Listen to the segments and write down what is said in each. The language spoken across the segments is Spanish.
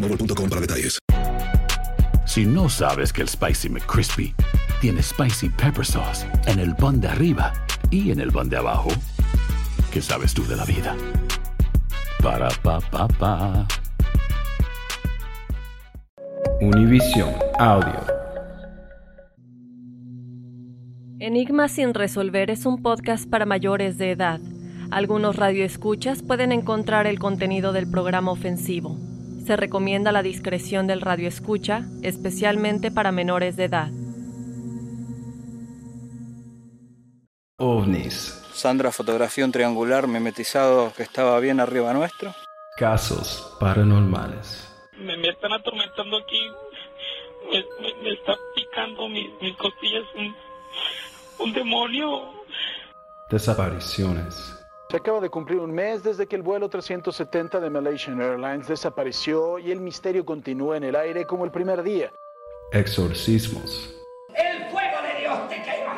boostmobile.com para detalles. Si no sabes que el Spicy McCrispy tiene Spicy Pepper Sauce en el pan de arriba y en el pan de abajo, ¿qué sabes tú de la vida? Para, pa, pa, pa. Univision Audio. Enigma sin resolver es un podcast para mayores de edad. Algunos radioescuchas pueden encontrar el contenido del programa ofensivo. Se recomienda la discreción del radioescucha, especialmente para menores de edad. OVNIs. Sandra fotografió un triangular mimetizado que estaba bien arriba nuestro. Casos paranormales. Me, me están atormentando aquí. Me, me- me está picando mis, mis costillas un, un demonio. Desapariciones. Se acaba de cumplir un mes desde que el vuelo 370 de Malaysian Airlines desapareció y el misterio continúa en el aire como el primer día. Exorcismos. El fuego de Dios te quema.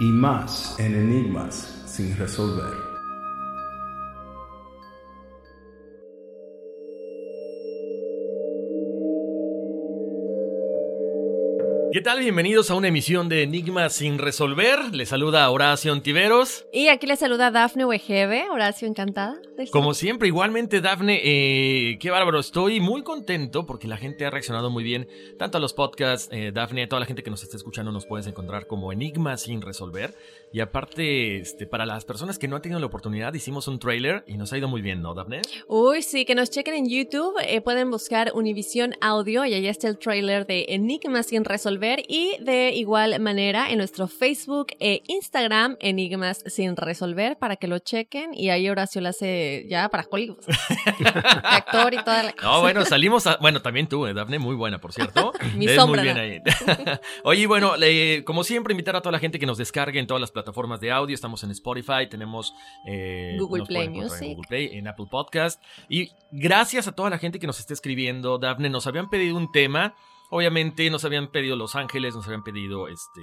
Y más en Enigmas sin resolver. ¿Qué tal? Bienvenidos a una emisión de Enigmas sin resolver. Les saluda Horacio Ontiveros. Y aquí le saluda Dafne Wegebe. Horacio, encantada. Como siempre, igualmente, Dafne, eh, qué bárbaro. Estoy muy contento porque la gente ha reaccionado muy bien, tanto a los podcasts, eh, Dafne, a toda la gente que nos está escuchando nos puedes encontrar como Enigmas sin resolver. Y aparte, este, para las personas que no han tenido la oportunidad, hicimos un trailer y nos ha ido muy bien, ¿no, Dafne? Uy, sí, que nos chequen en YouTube. eh, pueden buscar Univision Audio y ahí está el trailer de Enigmas sin resolver. Y de igual manera en nuestro Facebook e Instagram, Enigmas sin resolver, para que lo chequen. Y ahí Horacio lo hace ya para Hollywood. Actor y toda la cosa. No, bueno, salimos a... Bueno, también tú, eh, Dafne, muy buena, por cierto. Mi sombra, Muy bien ahí. Oye, bueno, como siempre, invitar a toda la gente que nos descargue en todas las plataformas de audio. Estamos en Spotify, tenemos... eh, Google Play encontrar En Music. Google Play, en Apple Podcast. Y gracias a toda la gente que nos está escribiendo, Dafne, nos habían pedido un tema. Obviamente nos habían pedido Los Ángeles, nos habían pedido este...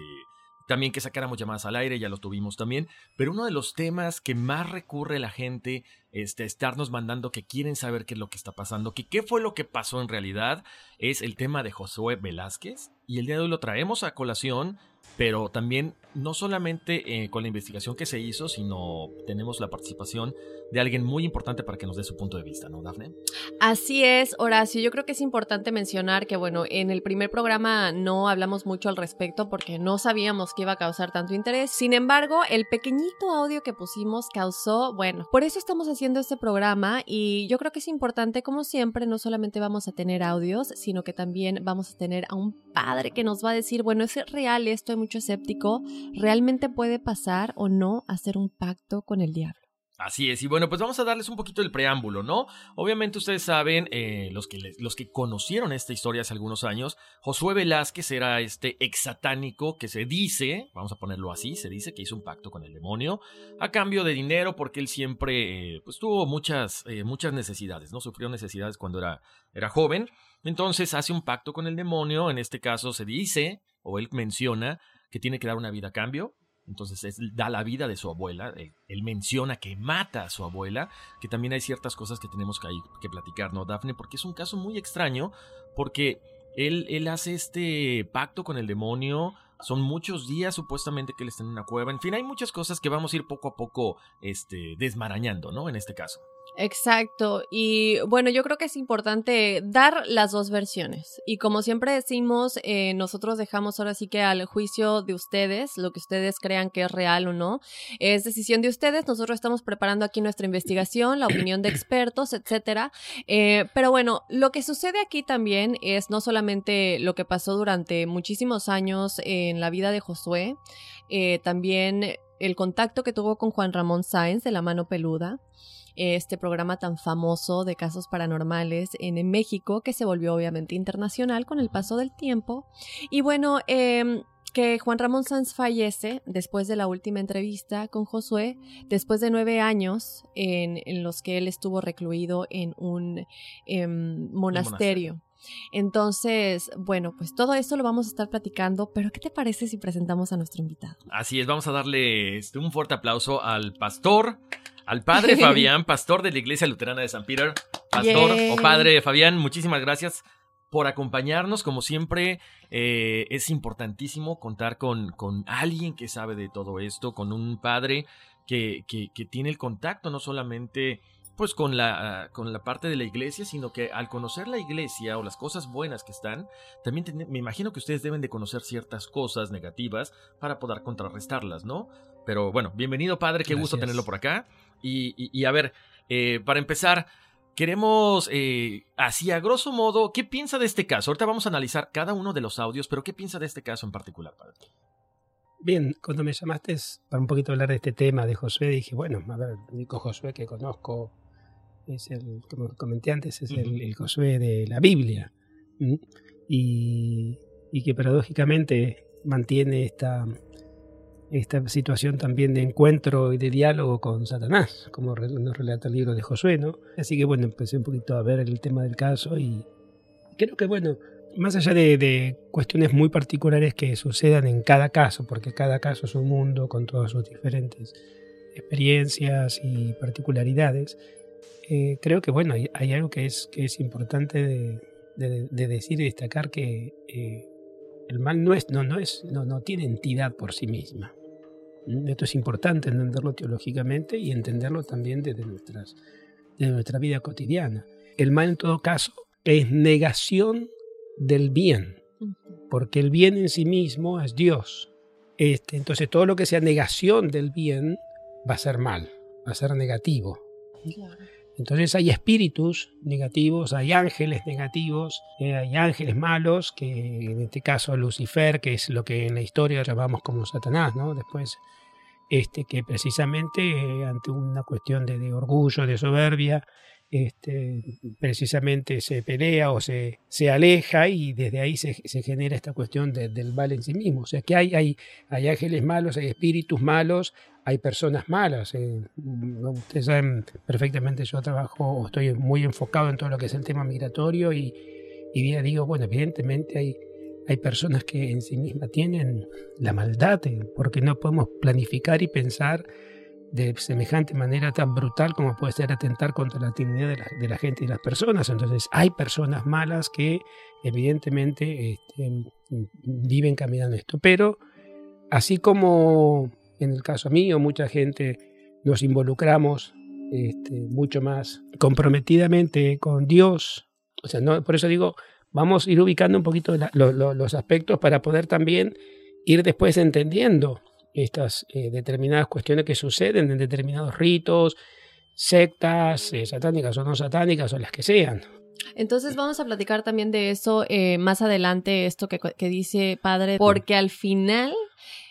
También que sacáramos llamadas al aire, ya lo tuvimos también. Pero uno de los temas que más recurre la gente este, estarnos mandando que quieren saber qué es lo que está pasando, que qué fue lo que pasó en realidad, es el tema de Josué Velázquez. Y el día de hoy lo traemos a colación, pero también no solamente eh, con la investigación que se hizo, sino tenemos la participación de alguien muy importante para que nos dé su punto de vista, ¿no, Dafne? Así es, Horacio. Yo creo que es importante mencionar que, bueno, en el primer programa no hablamos mucho al respecto porque no sabíamos que iba a causar tanto interés. Sin embargo, el pequeñito audio que pusimos causó, bueno, por eso estamos haciendo este programa y yo creo que es importante, como siempre, no solamente vamos a tener audios, sino que también vamos a tener a un padre que nos va a decir, bueno, es real esto, mucho escéptico, ¿realmente puede pasar o no hacer un pacto con el diablo? Así es, y bueno, pues vamos a darles un poquito el preámbulo, ¿no? Obviamente ustedes saben, eh, los, que, los que conocieron esta historia hace algunos años, Josué Velázquez era este ex satánico que se dice, vamos a ponerlo así, se dice que hizo un pacto con el demonio a cambio de dinero porque él siempre, eh, pues tuvo muchas, eh, muchas necesidades, ¿no? Sufrió necesidades cuando era, era joven, entonces hace un pacto con el demonio, en este caso se dice, o él menciona, que tiene que dar una vida a cambio, entonces da la vida de su abuela. Él, menciona que mata a su abuela, que también hay ciertas cosas que tenemos que, que platicar, ¿no, Dafne? Porque es un caso muy extraño, porque él, él hace este pacto con el demonio. Son muchos días supuestamente que él está en una cueva. En fin, hay muchas cosas que vamos a ir poco a poco este, desmarañando, ¿no? En este caso. Exacto. Y bueno, yo creo que es importante dar las dos versiones. Y como siempre decimos, eh, nosotros dejamos ahora sí que al juicio de ustedes, lo que ustedes crean que es real o no, es decisión de ustedes. Nosotros estamos preparando aquí nuestra investigación, la opinión de expertos, etcétera. Eh, pero bueno, lo que sucede aquí también es no solamente lo que pasó durante muchísimos años en la vida de Josué, eh, también el contacto que tuvo con Juan Ramón Sáenz de la mano peluda este programa tan famoso de casos paranormales en, México, que se volvió obviamente internacional con el paso del tiempo. Y bueno, em, que Juan Ramón Sanz fallece después de la última entrevista con Josué, después de nueve años en, los que él estuvo recluido en un em, monasterio. Entonces, bueno, pues todo esto lo vamos a estar platicando, pero ¿qué te parece si presentamos a nuestro invitado? Así es, vamos a darle este, un fuerte aplauso al pastor al padre Fabián, pastor de la Iglesia Luterana de San Peter. Pastor o padre Fabián, muchísimas gracias por acompañarnos. Como siempre, eh, es importantísimo contar con, con, alguien que sabe de todo esto, con un padre que, que, tiene el contacto no solamente pues con la, con la parte de la iglesia, sino que al conocer la iglesia o las cosas buenas que están, también me imagino que ustedes deben de conocer ciertas cosas negativas para poder contrarrestarlas, ¿no? Pero bueno, bienvenido padre, qué gusto tenerlo por acá. Y, a ver, eh, para empezar, queremos, eh, así a grosso modo, ¿qué piensa de este caso? Ahorita vamos a analizar cada uno de los audios, pero ¿qué piensa de este caso en particular, padre? Bien, cuando me llamaste para un poquito hablar de este tema de Josué, dije, bueno, a ver, el único Josué que conozco es el, como comenté antes, es el, Josué de la Biblia. Y, y, que paradójicamente mantiene esta, esta situación también de encuentro y de diálogo con Satanás, como nos relata el libro de Josué, ¿no? Así que bueno, empecé un poquito a ver el tema del caso y creo que bueno, más allá de, cuestiones muy particulares que sucedan en cada caso, porque cada caso es un mundo con todas sus diferentes experiencias y particularidades, eh, creo que bueno, hay, algo que es, que es importante de, decir y destacar que eh, el mal no, es, no, no, es, no, no tiene entidad por sí misma. ¿Mm? Esto es importante entenderlo teológicamente y entenderlo también desde, nuestras, nuestra vida cotidiana. El mal en todo caso es negación del bien, porque el bien en sí mismo es Dios. Este, entonces todo lo que sea negación del bien va a ser mal, va a ser negativo. Entonces hay espíritus negativos, hay ángeles negativos, eh, hay ángeles malos, que en este caso Lucifer, que es lo que en la historia llamamos como Satanás, ¿no? Después, este, que precisamente eh, ante una cuestión de, orgullo, de soberbia, este, precisamente se pelea o se, se aleja y desde ahí se, genera esta cuestión del mal en sí mismo. O sea que hay, hay, hay ángeles malos, hay espíritus malos, hay personas malas. Eh, ustedes saben perfectamente, yo trabajo, estoy muy enfocado en todo lo que es el tema migratorio y, y digo, bueno, evidentemente hay, hay personas que en sí mismas tienen la maldad, eh, porque no podemos planificar y pensar de semejante manera tan brutal como puede ser atentar contra la dignidad de la, de la gente y las personas. Entonces hay personas malas que evidentemente este, viven caminando esto, pero así como en el caso mío, mucha gente nos involucramos este, mucho más comprometidamente con Dios. O sea, no, por eso digo, vamos a ir ubicando un poquito los aspectos para poder también ir después entendiendo estas eh, determinadas cuestiones que suceden en determinados ritos, sectas, eh, satánicas o no satánicas o las que sean. Entonces vamos a platicar también de eso eh, más adelante, esto que, que dice Padre, porque al final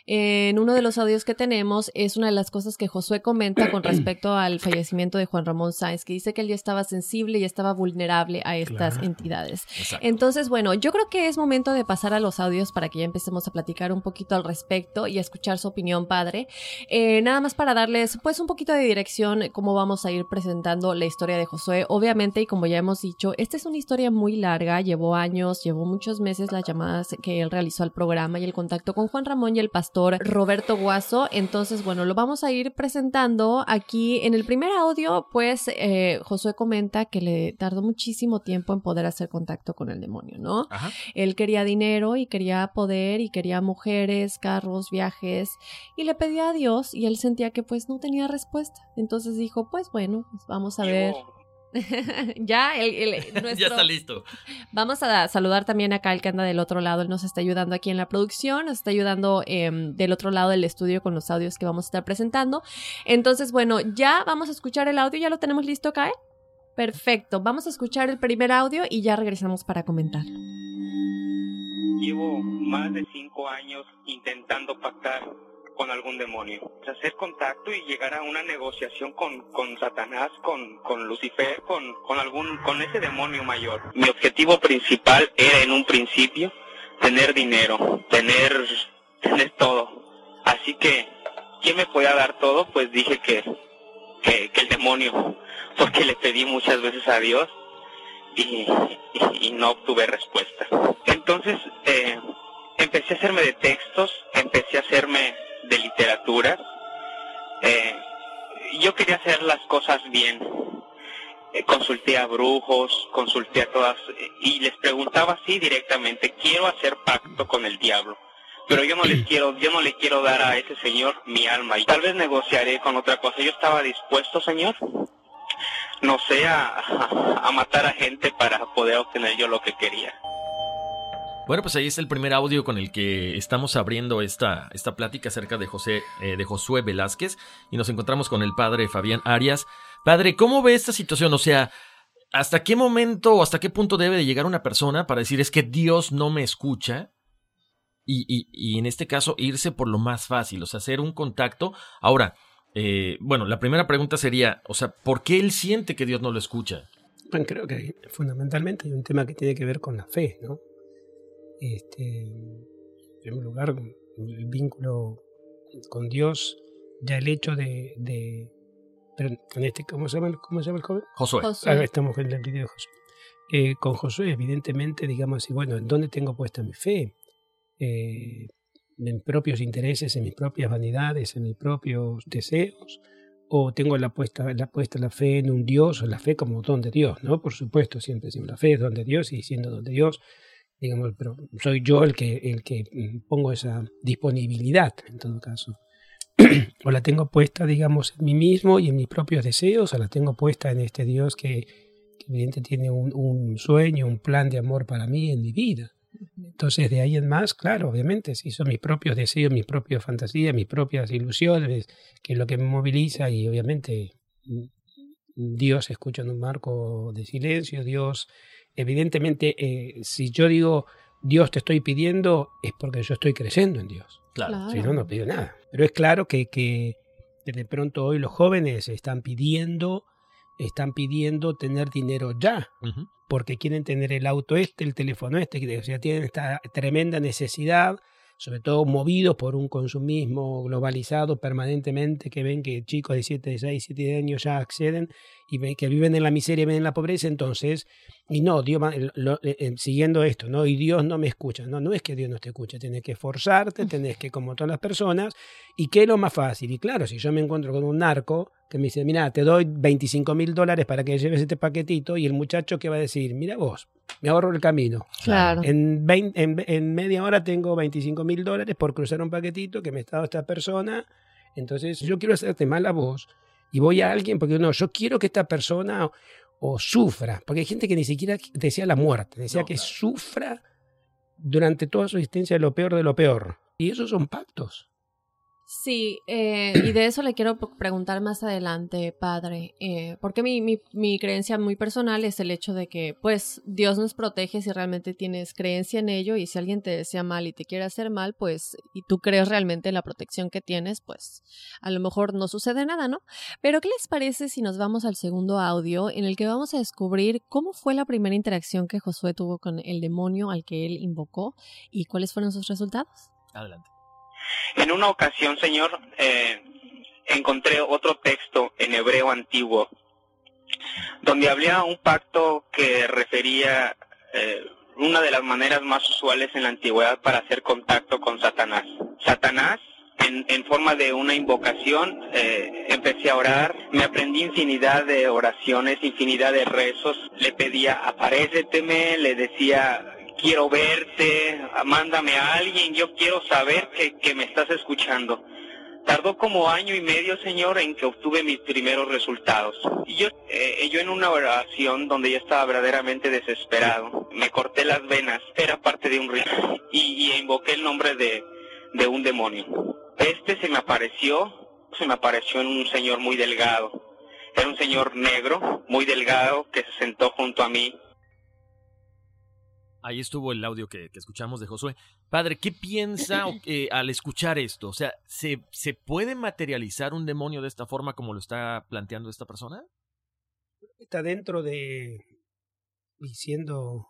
en uno de los audios que tenemos es una de las cosas que Josué comenta con respecto al fallecimiento de Juan Ramón Sáenz, que dice que él ya estaba sensible y estaba vulnerable a estas Claro. entidades. Exacto. Entonces, bueno, yo creo que es momento de pasar a los audios para que ya empecemos a platicar un poquito al respecto y a escuchar su opinión, padre. Eh, nada más para darles pues un poquito de dirección cómo vamos a ir presentando la historia de Josué. Obviamente, y como ya hemos dicho, esta es una historia muy larga, llevó años, llevó muchos meses las llamadas que él realizó al programa y el contacto con Juan Ramón y el pastor Roberto Guaso. Entonces, bueno, lo vamos a ir presentando aquí en el primer audio, pues eh, Josué comenta que le tardó muchísimo tiempo en poder hacer contacto con el demonio, ¿no? Ajá. Él quería dinero y quería poder y quería mujeres, carros, viajes y le pedía a Dios y él sentía que pues no tenía respuesta. Entonces dijo, pues bueno, pues vamos a ver. ya, el, el- Ya está listo. Vamos a saludar también acá al que anda del otro lado. Él nos está ayudando aquí en la producción, nos está ayudando em, del otro lado del estudio con los audios que vamos a estar presentando. Entonces, bueno, ya vamos a escuchar el audio. ¿Ya lo tenemos listo, Kae? Perfecto. Vamos a escuchar el primer audio y ya regresamos para comentar. Llevo más de cinco años intentando pactar con algún demonio, hacer contacto y llegar a una negociación con, con Satanás, con, con Lucifer, con, con algún, con ese demonio mayor. Mi objetivo principal era en un principio tener dinero, tener, tener todo. Así que, ¿quién me podía dar todo? Pues dije que, que, que el demonio, porque le pedí muchas veces a Dios y, y- y no obtuve respuesta. Entonces eh, empecé a hacerme de textos, empecé a hacerme de literatura. Eh, yo quería hacer las cosas bien. Eh, consulté a brujos, consulté a todas y les preguntaba así directamente, quiero hacer pacto con el diablo. Pero yo no les quiero, yo no le quiero dar a ese señor mi alma y tal vez negociaré con otra cosa. Yo estaba dispuesto, señor, no sé, a- a matar a gente para poder obtener yo lo que quería. Bueno, pues ahí es el primer audio con el que estamos abriendo esta, esta plática acerca de José, eh, de Josué Velázquez, y nos encontramos con el padre Fabián Arias. Padre, ¿cómo ve esta situación? O sea, ¿hasta qué momento o hasta qué punto debe de llegar una persona para decir es que Dios no me escucha? Y, y- y en este caso, irse por lo más fácil, o sea, hacer un contacto. Ahora, eh, bueno, la primera pregunta sería, o sea, ¿por qué él siente que Dios no lo escucha? Bueno, creo que fundamentalmente hay un tema que tiene que ver con la fe, ¿no? Este, en primer lugar, el vínculo con Dios, ya el hecho de, de con este, ¿cómo se llama, el- cómo se llama el joven? Josué. Josué. Ah, estamos en el video de Josué. Eh, con Josué, evidentemente, digamos, y bueno, ¿en dónde tengo puesta mi fe? Eh, en propios intereses, en mis propias vanidades, en mis propios deseos, o tengo la puesta, la puesta la fe en un Dios, o la fe como don de Dios, ¿no? Por supuesto, siempre decimos la fe es don de Dios y siendo don de Dios, digamos, pero soy yo el que, el que mm, pongo esa disponibilidad, en todo caso. o la tengo puesta, digamos, en mí mismo y en mis propios deseos, o la tengo puesta en este Dios que, que evidentemente tiene un, un sueño, un plan de amor para mí en mi vida. Entonces, de ahí en más, claro, obviamente, si son mis propios deseos, mis propias fantasías, mis propias ilusiones, que es lo que me moviliza y obviamente mm, Dios escucha en un marco de silencio, Dios, evidentemente, eh, si yo digo Dios te estoy pidiendo, es porque yo estoy creyendo en Dios. Claro. Si no, no pido nada. Pero es claro que, que, de pronto hoy los jóvenes están pidiendo, están pidiendo tener dinero ya porque quieren tener el auto este, el teléfono este, o sea, tienen esta tremenda necesidad, sobre todo movidos por un consumismo globalizado permanentemente, que ven que chicos de 7, 6, 7 años ya acceden y que viven en la miseria, ven en la pobreza, entonces, y no, Dios va- lo- eh, eh, siguiendo esto, ¿no? Y Dios no me escucha, no, no es que Dios no te escuche, tienes que esforzarte, tenés que, como todas las personas, y qué es lo más fácil, y claro, si yo me encuentro con un narco que me dice, mira, te doy 25 mil dólares para que lleves este paquetito, y el muchacho que va a decir, mira vos, me ahorro el camino. Claro. En, 20 en, en media hora tengo 25 mil dólares por cruzar un paquetito que me está dando esta persona. Entonces, yo quiero hacerte mal a vos y voy a alguien porque no, yo quiero que esta persona o, o sufra, porque hay gente que ni siquiera desea la muerte, desea que sufra durante toda su existencia lo peor de lo peor. Y esos son pactos. Sí, eh, y de eso le quiero preguntar más adelante, padre, eh, porque mi, mi, mi, creencia muy personal es el hecho de que, pues, Dios nos protege si realmente tienes creencia en ello y si alguien te desea mal y te quiere hacer mal, pues, y tú crees realmente en la protección que tienes, pues, a lo mejor no sucede nada, ¿no? Pero, ¿qué les parece si nos vamos al segundo audio en el que vamos a descubrir cómo fue la primera interacción que Josué tuvo con el demonio al que él invocó y cuáles fueron sus resultados? Adelante. En una ocasión, Señor, eh, encontré otro texto en hebreo antiguo, donde había un pacto que refería eh, una de las maneras más usuales en la antigüedad para hacer contacto con Satanás. Satanás, en, en forma de una invocación, eh, empecé a orar, me aprendí infinidad de oraciones, infinidad de rezos, le pedía, aparéceteme, le decía, quiero verte, mándame a alguien, yo quiero saber que, que me estás escuchando. Tardó como año y medio, Señor, en que obtuve mis primeros resultados. Y yo, eh, yo en una oración donde yo estaba verdaderamente desesperado, me corté las venas, era parte de un rito, y, invoqué el nombre de, de un demonio. Este se me apareció, se me apareció en un señor muy delgado. Era un señor negro, muy delgado, que se sentó junto a mí Ahí estuvo el audio que, que, escuchamos de Josué. Padre, ¿qué piensa eh, al escuchar esto? O sea, ¿se, ¿se puede materializar un demonio de esta forma como lo está planteando esta persona? Está dentro de, y siendo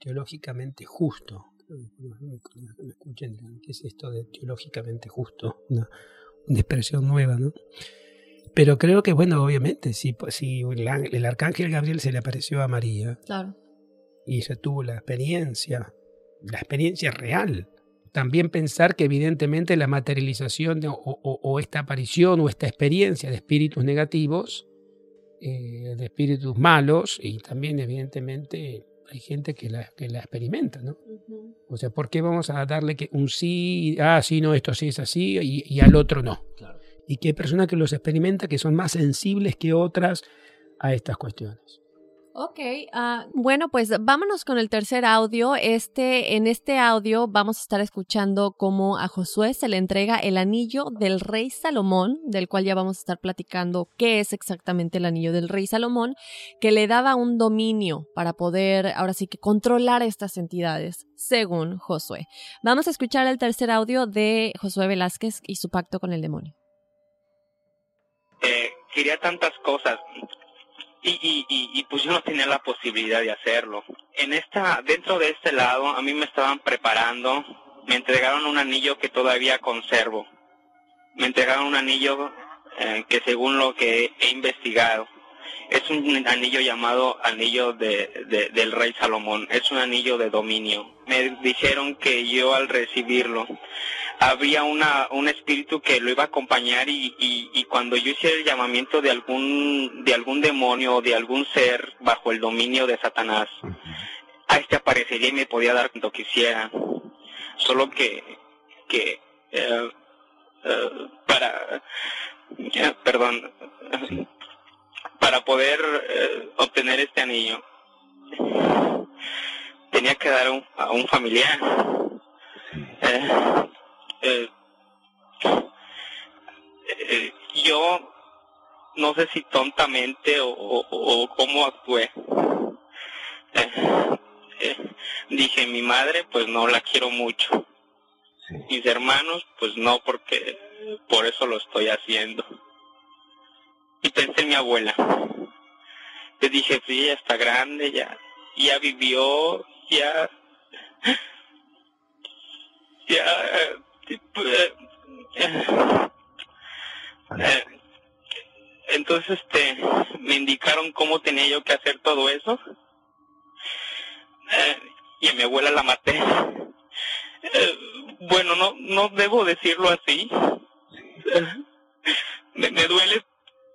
teológicamente justo. Me escuchen, ¿qué es esto de teológicamente justo? Una, una expresión nueva, ¿no? Pero creo que, bueno, obviamente, si, si el, el arcángel Gabriel se le apareció a María, claro y se tuvo la experiencia, la experiencia real. También pensar que evidentemente la materialización de, o, o, o, esta aparición o esta experiencia de espíritus negativos, eh, de espíritus malos, y también evidentemente hay gente que la, que la experimenta, ¿no? Uh -huh. O sea, ¿por qué vamos a darle que un sí, ah, sí, no, esto sí es así, y, y al otro no? Claro. Y que hay personas que los experimenta que son más sensibles que otras a estas cuestiones. Ok, uh, bueno, pues vámonos con el tercer audio. Este, en este audio vamos a estar escuchando cómo a Josué se le entrega el anillo del rey Salomón, del cual ya vamos a estar platicando qué es exactamente el anillo del rey Salomón, que le daba un dominio para poder, ahora sí que controlar estas entidades, según Josué. Vamos a escuchar el tercer audio de Josué Velázquez y su pacto con el demonio. Eh, quería tantas cosas y, y, y, pues yo no tenía la posibilidad de hacerlo. En esta, dentro de este lado, a mí me estaban preparando, me entregaron un anillo que todavía conservo. Me entregaron un anillo eh, que según lo que he investigado, es un anillo llamado anillo de, de, del rey Salomón, es un anillo de dominio. Me dijeron que yo al recibirlo había una, un espíritu que lo iba a acompañar y, y, cuando yo hiciera el llamamiento de algún, de algún demonio o de algún ser bajo el dominio de Satanás, a este aparecería y me podía dar cuando quisiera. Solo que, que, eh, eh, para, eh, perdón, para poder obtener este anillo, tenía que dar a un familiar. Eh, eh, yo no sé si tontamente o, o, o cómo actué. Eh, dije, mi madre pues no la quiero mucho. Sí. Mis hermanos pues no porque por eso lo estoy haciendo. Y pensé en mi abuela. Le dije, pues ella está grande, ya, ya vivió, ya, ya, entonces este me indicaron cómo tenía yo que hacer todo eso. Y a mi abuela la maté. Bueno no no debo decirlo así. Me, duele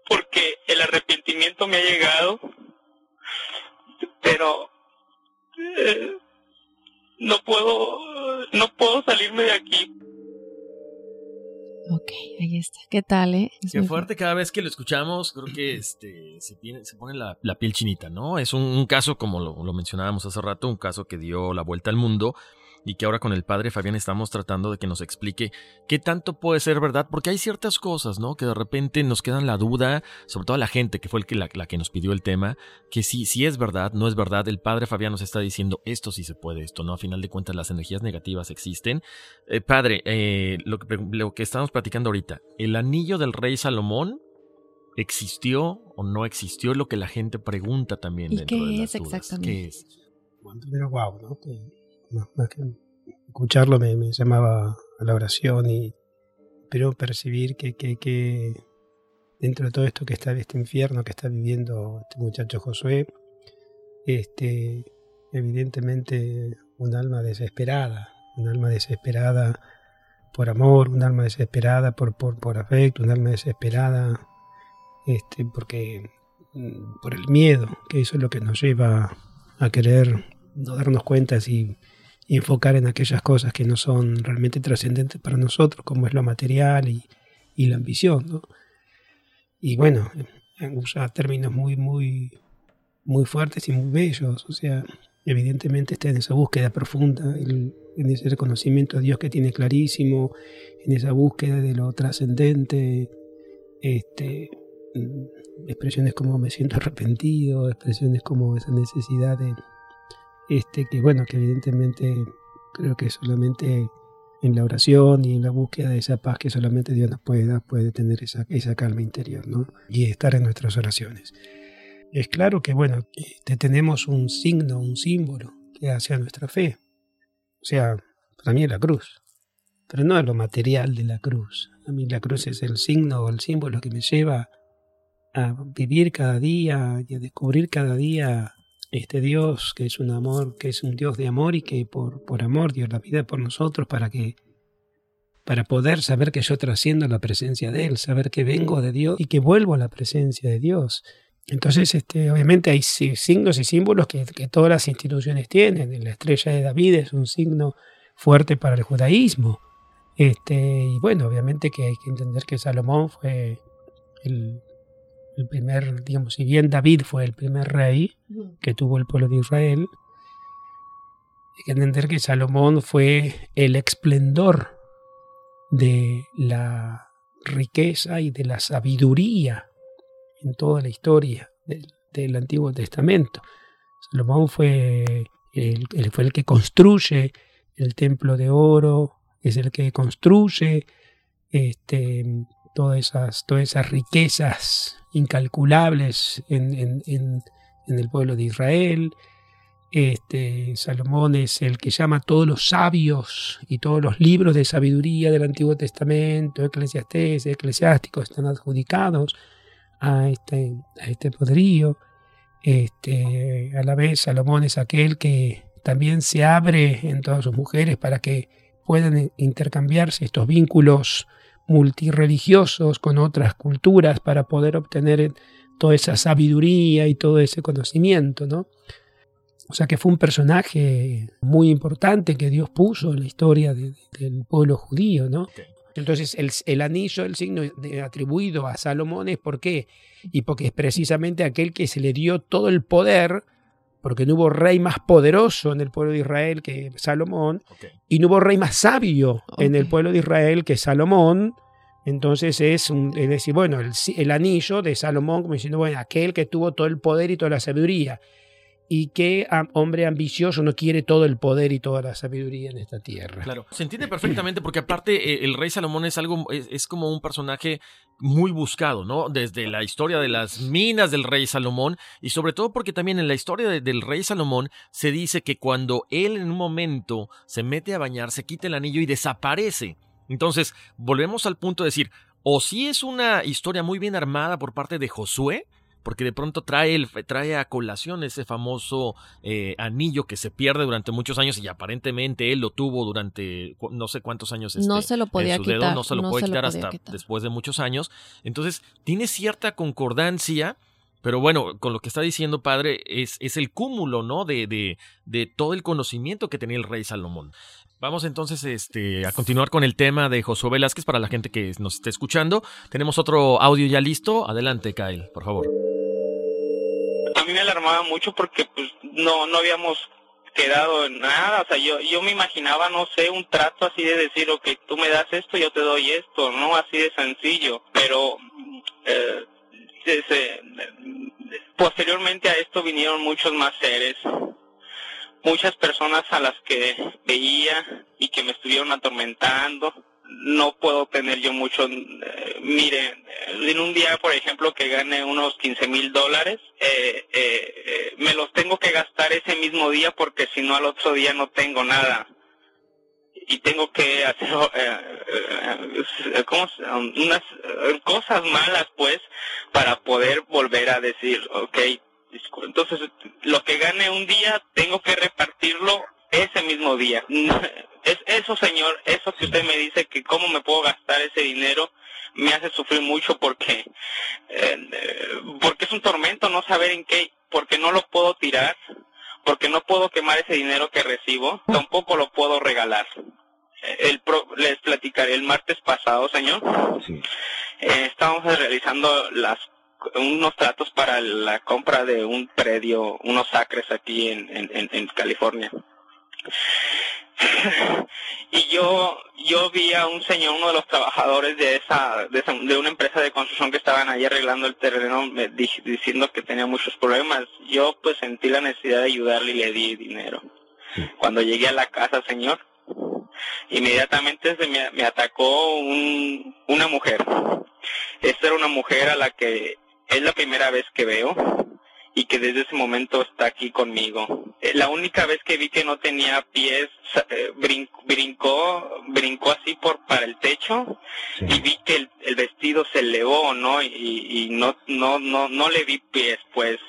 porque el arrepentimiento me ha llegado pero eh, no puedo no puedo salirme de aquí Ok, ahí está. ¿Qué tal, eh? Es Qué fuerte, cada vez que lo escuchamos, creo que este se, tiene, se pone la, la, piel chinita, ¿no? Es un, un caso, como lo, lo, mencionábamos hace rato, un caso que dio la vuelta al mundo. Y que ahora con el padre Fabián estamos tratando de que nos explique qué tanto puede ser verdad, porque hay ciertas cosas, ¿no? Que de repente nos quedan la duda, sobre todo la gente que fue el que, la, que nos pidió el tema, que sí, sí es verdad, no es verdad. El padre Fabián nos está diciendo esto sí se puede, esto no. A final de cuentas, las energías negativas existen. Eh, padre, eh, lo, que, lo que estamos platicando ahorita, el anillo del rey Salomón existió o no existió, es lo que la gente pregunta también. ¿Y dentro qué de las es dudas. exactamente? ¿Qué es? Pero wow, ¿no? Que, escucharlo me, llamaba a la oración y pero percibir que, que, que, dentro de todo esto que está este infierno que está viviendo este muchacho Josué, este evidentemente un alma desesperada, un alma desesperada por amor, un alma desesperada por, por, por afecto, un alma desesperada este, porque por el miedo, que eso es lo que nos lleva a querer no darnos cuenta y, enfocar en aquellas cosas que no son realmente trascendentes para nosotros, como es lo material y, la ambición. ¿no? Y bueno, usa términos muy, muy, muy fuertes y muy bellos, o sea, evidentemente está en esa búsqueda profunda, en ese reconocimiento a Dios que tiene clarísimo, en esa búsqueda de lo trascendente, este, expresiones como me siento arrepentido, expresiones como esa necesidad de, este, que bueno, que evidentemente creo que solamente en la oración y en la búsqueda de esa paz que solamente Dios nos puede dar, puede tener esa, esa calma interior, ¿no? Y estar en nuestras oraciones. Es claro que, bueno, este, tenemos un signo, un símbolo que hace a nuestra fe. O sea, para mí es la cruz, pero no es lo material de la cruz. A mí la cruz es el signo o el símbolo que me lleva a vivir cada día y a descubrir cada día este Dios que es un amor, que es un Dios de amor y que por, por amor dio la vida por nosotros para que para poder saber que yo trasciendo la presencia de Él, saber que vengo de Dios y que vuelvo a la presencia de Dios. Entonces, este, obviamente hay signos y símbolos que, que todas las instituciones tienen. La estrella de David es un signo fuerte para el judaísmo. Este, y bueno, obviamente que hay que entender que Salomón fue el, el primer, digamos, si bien David fue el primer rey que tuvo el pueblo de Israel, hay que entender que Salomón fue el esplendor de la riqueza y de la sabiduría en toda la historia del, del Antiguo Testamento. Salomón fue el, el, fue el que construye el templo de oro, es el que construye este, todas esas, todas esas riquezas incalculables en, en, el pueblo de Israel. Este, Salomón es el que llama a todos los sabios y todos los libros de sabiduría del Antiguo Testamento, eclesiastés, eclesiásticos, están adjudicados a este, a este poderío. Este, a la vez, Salomón es aquel que también se abre en todas sus mujeres para que puedan intercambiarse estos vínculos multireligiosos con otras culturas para poder obtener toda esa sabiduría y todo ese conocimiento, ¿no? O sea que fue un personaje muy importante que Dios puso en la historia de, del pueblo judío, ¿no? Entonces el, el, anillo, el signo atribuido a Salomón es ¿por qué? Y porque es precisamente aquel que se le dio todo el poder, porque no hubo rey más poderoso en el pueblo de Israel que Salomón, okay. y no hubo rey más sabio okay. en el pueblo de Israel que Salomón. Entonces es, un, es decir, bueno, el, el, anillo de Salomón, como diciendo, bueno, aquel que tuvo todo el poder y toda la sabiduría. Y qué hombre ambicioso no quiere todo el poder y toda la sabiduría en esta tierra. Claro, se entiende perfectamente porque aparte eh, el rey Salomón es algo, es, como un personaje muy buscado, ¿no? Desde la historia de las minas del rey Salomón y sobre todo porque también en la historia de, del rey Salomón se dice que cuando él en un momento se mete a bañar, se quita el anillo y desaparece. Entonces, volvemos al punto de decir, o si es una historia muy bien armada por parte de Josué, porque de pronto trae, el, trae a colación ese famoso eh, anillo que se pierde durante muchos años y aparentemente él lo tuvo durante no sé cuántos años. Este, no se lo podía en su quitar. No se lo no puede se quitar lo hasta quitar. después de muchos años. Entonces, tiene cierta concordancia. Pero bueno, con lo que está diciendo padre, es, es el cúmulo, ¿no? De, de, de todo el conocimiento que tenía el rey Salomón. Vamos entonces este, a continuar con el tema de Josué Velázquez para la gente que nos esté escuchando. Tenemos otro audio ya listo. Adelante, Kyle, por favor. A mí me alarmaba mucho porque pues no, habíamos quedado en nada, o sea, yo, yo me imaginaba, no sé, un trato así de decir, ok, tú me das esto, yo te doy esto, no así de sencillo, pero eh, posteriormente a esto vinieron muchos más seres, muchas personas a las que veía y que me estuvieron atormentando. No puedo tener yo mucho, eh, mire, en un día, por ejemplo, que gane unos 15 mil dólares, eh, eh, eh, me los tengo que gastar ese mismo día porque si no al otro día no tengo nada. Y tengo que hacer eh, eh, ¿cómo se- unas cosas malas, pues, para poder volver a decir, ok, entonces lo que gane un día tengo que repartirlo ese mismo día. Es eso, señor, eso que usted me dice que cómo me puedo gastar ese dinero me hace sufrir mucho porque eh, eh, porque es un tormento no saber en qué, porque no lo puedo tirar, porque no puedo quemar ese dinero que recibo, tampoco lo puedo regalar. Eh, El pro- les platicaré el martes pasado, señor. Eh, estábamos realizando las unos tratos para la compra de un predio, unos acres aquí en, en, en- California. y yo yo vi a un señor, uno de los trabajadores de esa, de esa- de una empresa de construcción que estaban ahí arreglando el terreno, me di- diciendo que tenía muchos problemas. Yo pues sentí la necesidad de ayudarle y le di dinero. Cuando llegué a la casa, señor, inmediatamente se me, me atacó un, una mujer. Esta era una mujer a la que es la primera vez que veo y que desde ese momento está aquí conmigo. Eh, La única vez que vi que no tenía pies, eh, brin- brincó, brincó así por para el techo y vi que el, el vestido se elevó, ¿no? Y, y no, no, no, no le vi pies, pues.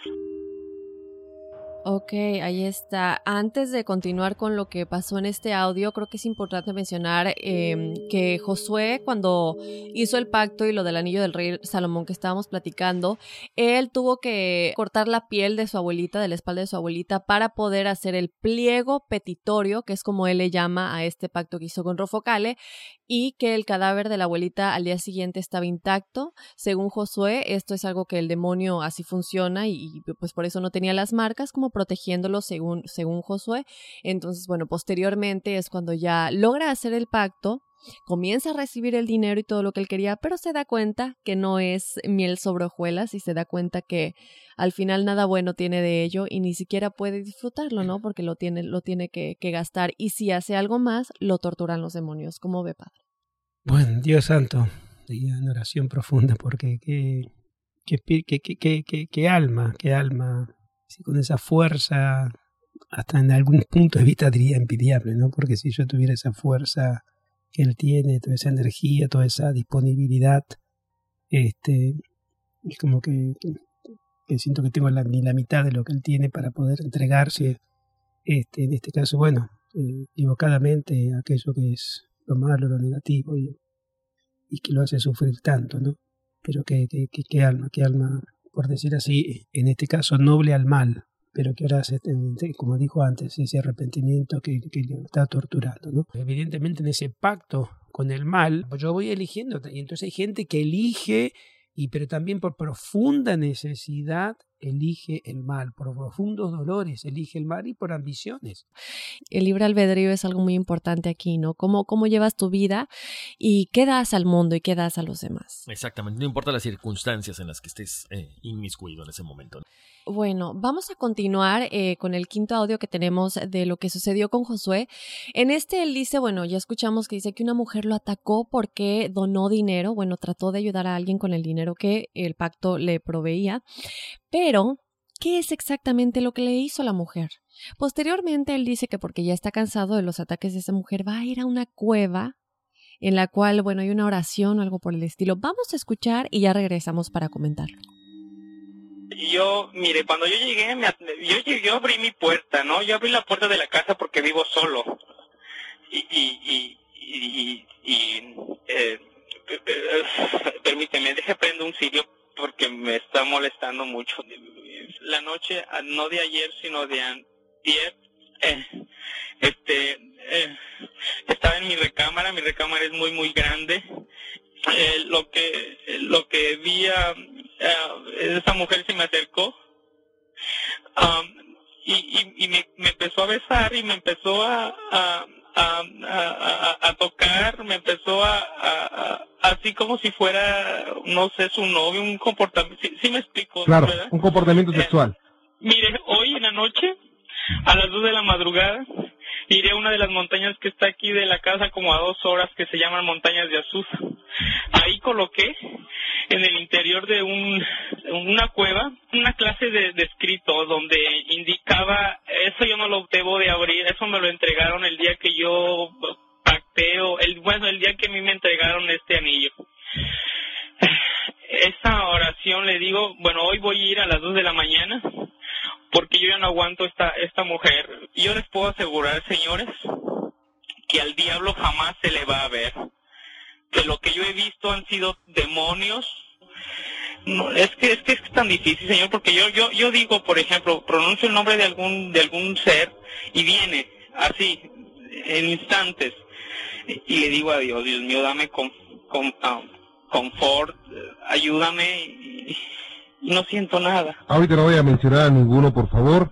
Ok, ahí está. Antes de continuar con lo que pasó en este audio, creo que es importante mencionar eh, que Josué, cuando hizo el pacto y lo del anillo del rey Salomón que estábamos platicando, él tuvo que cortar la piel de su abuelita, de la espalda de su abuelita, para poder hacer el pliego petitorio, que es como él le llama a este pacto que hizo con Rofocale, y que el cadáver de la abuelita al día siguiente estaba intacto. Según Josué, esto es algo que el demonio así funciona y, pues por eso no tenía las marcas, como protegiéndolo según, según Josué. Entonces, bueno, posteriormente es cuando ya logra hacer el pacto, comienza a recibir el dinero y todo lo que él quería, pero se da cuenta que no es miel sobre hojuelas y se da cuenta que al final nada bueno tiene de ello y ni siquiera puede disfrutarlo, ¿no? Porque lo tiene, lo tiene que, gastar y si hace algo más, lo torturan los demonios. ¿Cómo ve, padre? Bueno, Dios santo, en oración profunda, porque qué, qué, qué, qué, alma, qué alma, sí, con esa fuerza, hasta en algún punto de vista diría envidiable, ¿no? Porque si yo tuviera esa fuerza él tiene, toda esa energía, toda esa disponibilidad, este, es como que, siento que tengo la, ni la mitad de lo que él tiene para poder entregarse, este, en este caso, bueno, eh, equivocadamente aquello que es lo malo, lo negativo y, que lo hace sufrir tanto, ¿no? Pero que, que, que, que alma, que alma, por decir así, en este caso noble al mal, pero que ahora, se, como dijo antes, ese arrepentimiento que, está torturando, ¿no? Evidentemente en ese pacto con el mal, pues yo voy eligiendo, y entonces hay gente que elige, y pero también por profunda necesidad elige el mal, por profundos dolores elige el mal y por ambiciones. el libre albedrío es algo muy importante aquí, ¿no? Cómo, cómo llevas tu vida y qué das al mundo y qué das a los demás. Exactamente, no importa las circunstancias en las que estés eh, inmiscuido en ese momento. Bueno, vamos a continuar eh, con el quinto audio que tenemos de lo que sucedió con Josué. En este él dice, bueno, ya escuchamos que dice que una mujer lo atacó porque donó dinero, bueno, trató de ayudar a alguien con el dinero que el pacto le proveía, pero ¿qué es exactamente lo que le hizo la mujer? Posteriormente él dice que porque ya está cansado de los ataques de esa mujer, va a ir a una cueva en la cual, bueno, hay una oración o algo por el estilo. Vamos a escuchar y ya regresamos para comentarlo. Yo, mire, cuando yo llegué, me yo, yo abrí mi puerta, ¿no? Yo abrí la puerta de la casa porque vivo solo. Y, y, y, eh, eh, permíteme, deje prendo un cirio porque me está molestando mucho. La noche, ah, no de ayer, sino de antier, eh, este, eh, estaba en mi recámara, mi recámara es muy, muy grande. Eh, lo que, lo que vi, ah, esa mujer se me acercó, um, y, y, me, me empezó a besar y me empezó a, a, a, a, a tocar, me empezó a, a, así como si fuera, no sé, su novio, un comportamiento, sí, sí me explico. Claro, ¿verdad? un comportamiento sexual. Mire, hoy en la noche, a las dos de la madrugada, iré a una de las montañas que está aquí de la casa como a dos horas que se llaman montañas de Azusa. Ahí coloqué en el interior de un, una cueva una clase de, de escrito donde indicaba, eso yo no lo debo de abrir, eso me lo entregaron el día que yo pacteo, el, bueno, el día que a mí me entregaron este anillo. Esa oración le digo, bueno, hoy voy a ir a las dos de la mañana porque yo ya no aguanto esta, esta mujer. Yo les puedo asegurar, señores, que al diablo jamás se le va a ver. Que lo que yo he visto han sido demonios. No, es que es que es tan difícil, señor, porque yo yo yo digo, por ejemplo, pronuncio el nombre de algún de algún ser y viene así en instantes y le digo a Dios, Dios mío, dame con, con ah, confort, ayúdame y, y no siento nada. Ahorita no voy a mencionar a ninguno, por favor.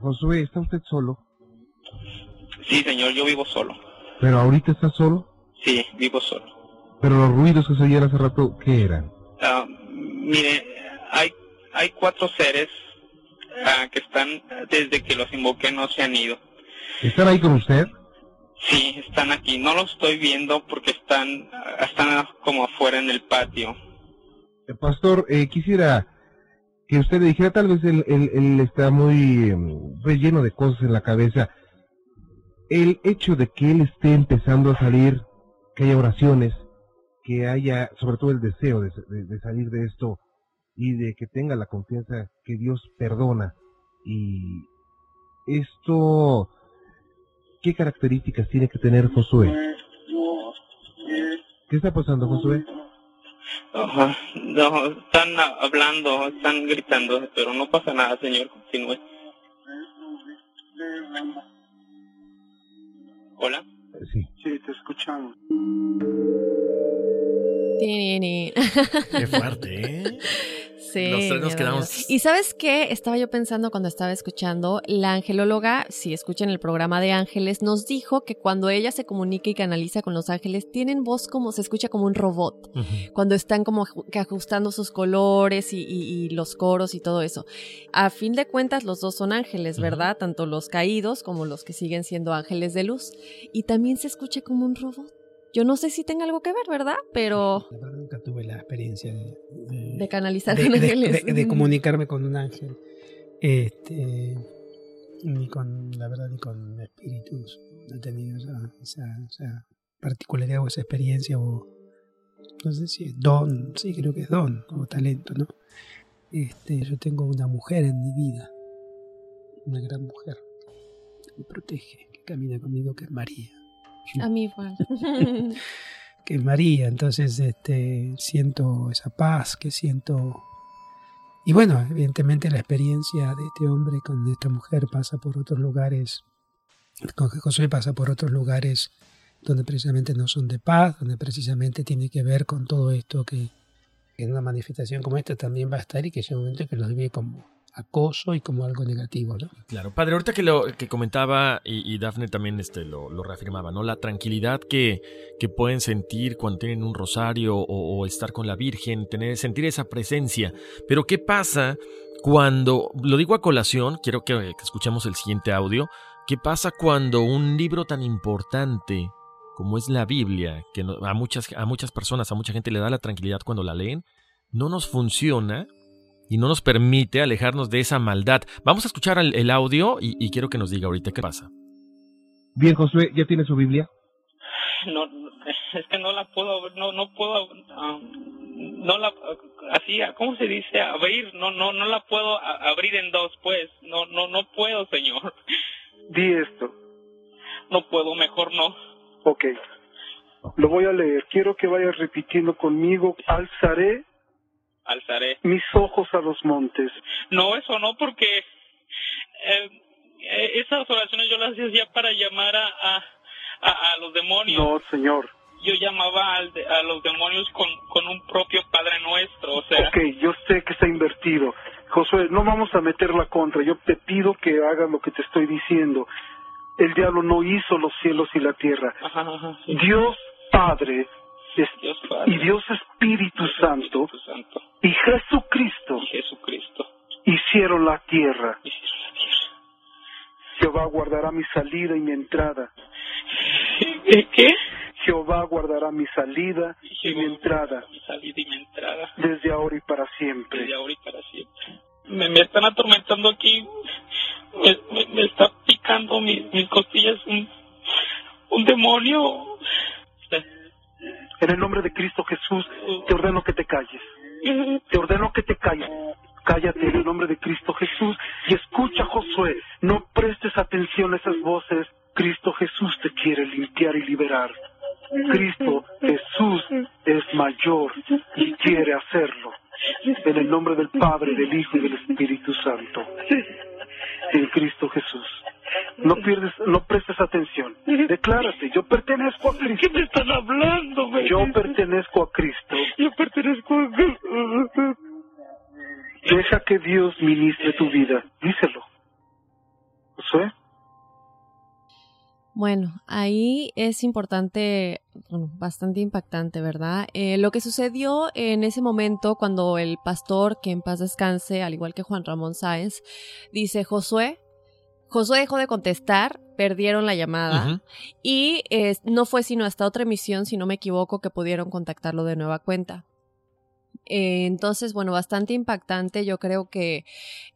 Josué, ¿está usted solo? Sí, señor, yo vivo solo. ¿Pero ahorita está solo? Sí, vivo solo. ¿Pero los ruidos que se oían hace rato, qué eran? Ah, mire, hay, hay cuatro seres ah, que están, desde que los invoqué, no se han ido. ¿Están ahí con usted? Sí, están aquí. No los estoy viendo porque están, están como afuera en el patio. Eh, Pastor, eh, quisiera que usted le dijera, tal vez él, él- está muy em, pues, lleno de cosas en la cabeza. El hecho de que él esté empezando a salir, que haya oraciones, que haya sobre todo el deseo de, de- de salir de esto y de que tenga la confianza que Dios perdona. Y esto, ¿qué características tiene que tener Josué? ¿Qué está pasando, Josué? No, están hablando, están gritando, pero no pasa nada, señor. Continúe. Hola. Sí. Sí, te escuchamos. Tiene. Qué fuerte, ¿eh? Sí, Los tres nos quedamos-. Y sabes qué, estaba yo pensando cuando estaba escuchando, la angelóloga, si escuchan el programa de ángeles, nos dijo que cuando ella se comunica y canaliza con los ángeles, tienen voz como, se escucha como un robot, cuando están como que ajustando sus colores y, y- y los coros y todo eso. A fin de cuentas, los dos son ángeles, ¿verdad? Tanto los caídos como los que siguen siendo ángeles de luz. Y también se escucha como un robot. Yo no sé si tenga algo que ver, ¿verdad? Pero La verdad nunca tuve la experiencia de, de- de canalizar de- con de- ángeles. de- de comunicarme con un ángel. Este, ni con, la verdad, ni con espíritus. No he tenido esa, esa, esa particularidad o esa experiencia o, no sé si es don, sí creo que es don o talento, ¿no? Este, yo tengo una mujer en mi vida, una gran mujer, que me protege, que camina conmigo, que es María. A mí igual. que María, entonces este, siento esa paz que siento. Y bueno, evidentemente la experiencia de este hombre con esta mujer pasa por otros lugares, con José pasa por otros lugares donde precisamente no son de paz, donde precisamente tiene que ver con todo esto que en una manifestación como esta también va a estar y que es un momento que lo vive como acoso y como algo negativo, ¿no? Claro, padre, ahorita que lo que comentaba y, y Dafne también este, lo, reafirmaba, ¿no? La tranquilidad que, que pueden sentir cuando tienen un rosario o, estar con la Virgen, tener, sentir esa presencia. Pero ¿qué pasa cuando, lo digo a colación, quiero que, que escuchemos el siguiente audio, ¿qué pasa cuando un libro tan importante como es la Biblia, que a, muchas, a muchas personas, a mucha gente le da la tranquilidad cuando la leen, no nos funciona y no nos permite alejarnos de esa maldad. Vamos a escuchar el, el audio y, y quiero que nos diga ahorita qué pasa. Bien, Josué, ¿ya tiene su Biblia? No, es que no la puedo, abrir, no, no puedo, ah, no la, así, ¿cómo se dice? Abrir, no, no, no la puedo abrir en dos, pues, no, no, no puedo, señor. Di esto. No puedo, mejor no. Ok. Lo voy a leer. Quiero que vayas repitiendo conmigo. Alzaré Alzaré. mis ojos a los montes. No, eso no, porque eh, eh, esas oraciones yo las hacía para llamar a, a, a, a los demonios. No, señor. Yo llamaba al a los demonios con, con un propio Padre Nuestro, o sea. Ok, yo sé que está invertido. Josué, no vamos a meter la contra. Yo te pido que hagas lo que te estoy diciendo. El diablo no hizo los cielos y la tierra. Ajá, ajá, sí. Dios Padre. Y Dios Espíritu Santo y Jesucristo hicieron la tierra. Jehová guardará mi salida y mi entrada. ¿Qué? ¿Qué? Jehová guardará mi salida y mi entrada Mi salida y mi entrada. desde ahora y para siempre. Desde ahora y para siempre. Me, me están atormentando aquí. Me, me, me está picando mis, mis costillas un, un demonio. En el nombre de Cristo Jesús, te ordeno que te calles. Te ordeno que te calles. Cállate en el nombre de Cristo Jesús y escucha, Josué. No prestes atención a esas voces. Cristo Jesús te quiere limpiar y liberar. Cristo Jesús es mayor y quiere hacerlo. En el nombre del Padre, del Hijo y del Espíritu Santo. En Cristo Jesús. No pierdes, no prestes atención. Declárate, yo pertenezco a Cristo. ¿Qué me están hablando, güey? Yo pertenezco a Cristo. Yo pertenezco a... Deja que Dios ministre tu vida. Díselo. Josué. Bueno, ahí es importante, bueno, bastante impactante, ¿verdad? Eh, lo que sucedió en ese momento cuando el pastor, que en paz descanse, al igual que Juan Ramón Sáenz, dice, Josué, Josué dejó de contestar, perdieron la llamada y eh, no fue sino hasta otra emisión, si no me equivoco, que pudieron contactarlo de nueva cuenta. Eh, entonces, bueno, bastante impactante. Yo creo que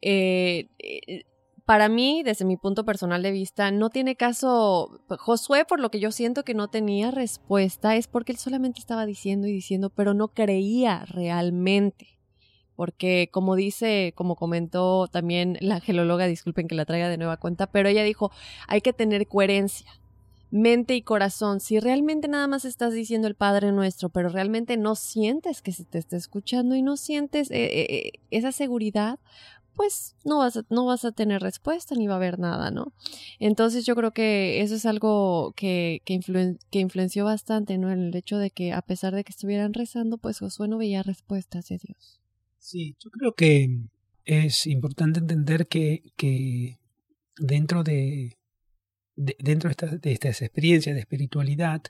eh, para mí, desde mi punto personal de vista, no tiene caso. Josué, por lo que yo siento que no tenía respuesta, es porque él solamente estaba diciendo y diciendo, pero no creía realmente. Porque, como dice, como comentó también la angelóloga, disculpen que la traiga de nueva cuenta, pero ella dijo, hay que tener coherencia mente y corazón. Si realmente nada más estás diciendo el Padre Nuestro, pero realmente no sientes que se te está escuchando y no sientes eh, eh, eh, esa seguridad, pues no vas, a, no vas a tener respuesta ni va a haber nada, ¿no? Entonces yo creo que eso es algo que, que, que influenció bastante, ¿no? El hecho de que a pesar de que estuvieran rezando, pues Josué no veía respuestas de Dios. Sí, yo creo que es importante entender que, que dentro de, de- dentro de, esta- de estas experiencias de espiritualidad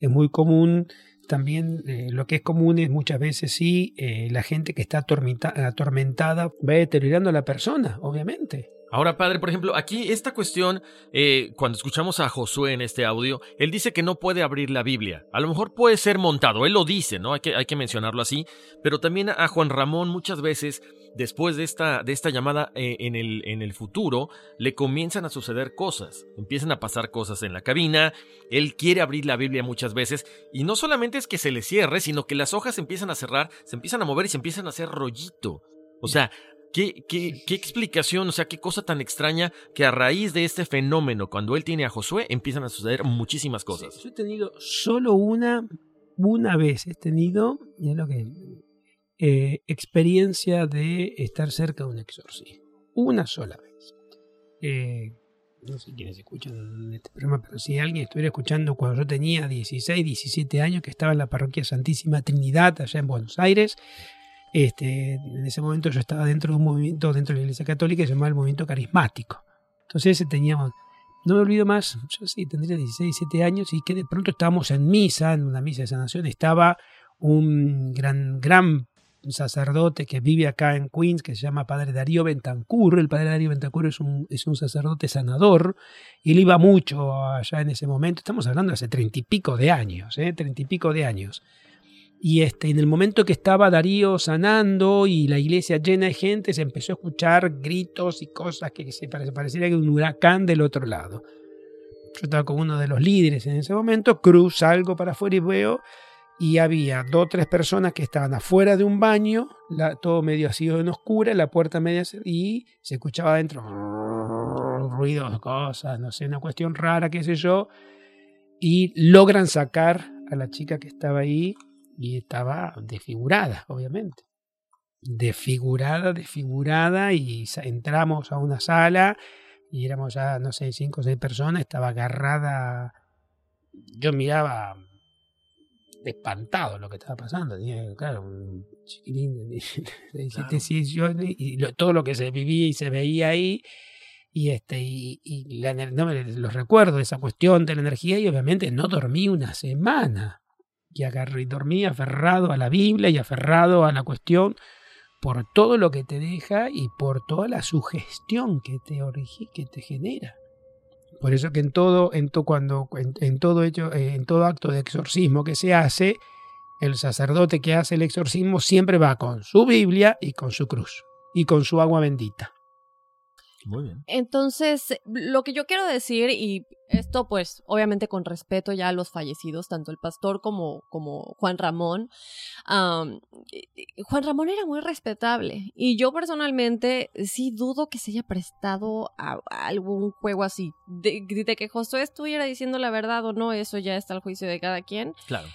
es muy común también eh, lo que es común es muchas veces sí eh, la gente que está atormenta- atormentada va deteriorando a la persona obviamente Ahora, padre, por ejemplo, aquí esta cuestión, eh, cuando escuchamos a Josué en este audio, él dice que no puede abrir la Biblia. A lo mejor puede ser montado, él lo dice, ¿no? Hay que, hay que mencionarlo así. Pero también a Juan Ramón muchas veces, después de esta, de esta llamada eh, en, el, en el futuro, le comienzan a suceder cosas. Empiezan a pasar cosas en la cabina, él quiere abrir la Biblia muchas veces, y no solamente es que se le cierre, sino que las hojas se empiezan a cerrar, se empiezan a mover y se empiezan a hacer rollito. O sea, ¿Qué, qué, ¿Qué explicación, o sea, qué cosa tan extraña que a raíz de este fenómeno, cuando él tiene a Josué, empiezan a suceder muchísimas cosas? yo he tenido solo una una vez he tenido y es lo que eh, experiencia de estar cerca de un exorcismo una sola vez Eh, no sé quiénes escuchan este programa, pero si alguien estuviera escuchando cuando yo tenía 16, 17 años, que estaba en la parroquia Santísima Trinidad, allá en Buenos Aires, este, en ese momento yo estaba dentro de un movimiento, dentro de la Iglesia Católica, que llamaba el movimiento carismático. Entonces ese teníamos, no me olvido más, yo sí tendría 16, 17 años, y que de pronto estábamos en misa, en una misa de sanación, estaba un gran, gran sacerdote que vive acá en Queens, que se llama Padre Darío Bentancur. El Padre Darío Bentancur es un, es un sacerdote sanador y él iba mucho allá en ese momento. Estamos hablando de hace treinta y pico de años, ¿eh? treinta y pico de años. Y este, en el momento que estaba Darío sanando y la iglesia llena de gente, se empezó a escuchar gritos y cosas que se pare- pareciera que un huracán del otro lado. Yo estaba con uno de los líderes en ese momento, cruzo, salgo para afuera y veo y había dos o tres personas que estaban afuera de un baño, la- todo medio así en oscura, la puerta media y se escuchaba adentro ruidos, cosas, no sé, una cuestión rara, qué sé yo, y logran sacar a la chica que estaba ahí y estaba desfigurada, obviamente. Desfigurada, desfigurada, y entramos a una sala y éramos ya, no sé, cinco o seis personas, estaba agarrada, yo miraba espantado lo que estaba pasando. Tenía, claro, un chiquilín de 17, 18, y lo- todo lo que se vivía y se veía ahí. Y, este, y, y la no los recuerdo de esa cuestión de la energía y obviamente no dormí una semana. Y agarré y dormí aferrado a la Biblia y aferrado a la cuestión por todo lo que te deja y por toda la sugestión que te, que te genera. Por eso que en todo, en to- cuando, en todo hecho, eh, en todo acto de exorcismo que se hace, el sacerdote que hace el exorcismo siempre va con su Biblia y con su cruz y con su agua bendita. Muy bien. Entonces, lo que yo quiero decir, y esto pues obviamente con respeto ya a los fallecidos, tanto el pastor como, como Juan Ramón, am, Juan Ramón era muy respetable y yo personalmente sí dudo que se haya prestado a, a algún juego así. De, de que Josué estuviera diciendo la verdad o no, eso ya está al juicio de cada quien. Claro.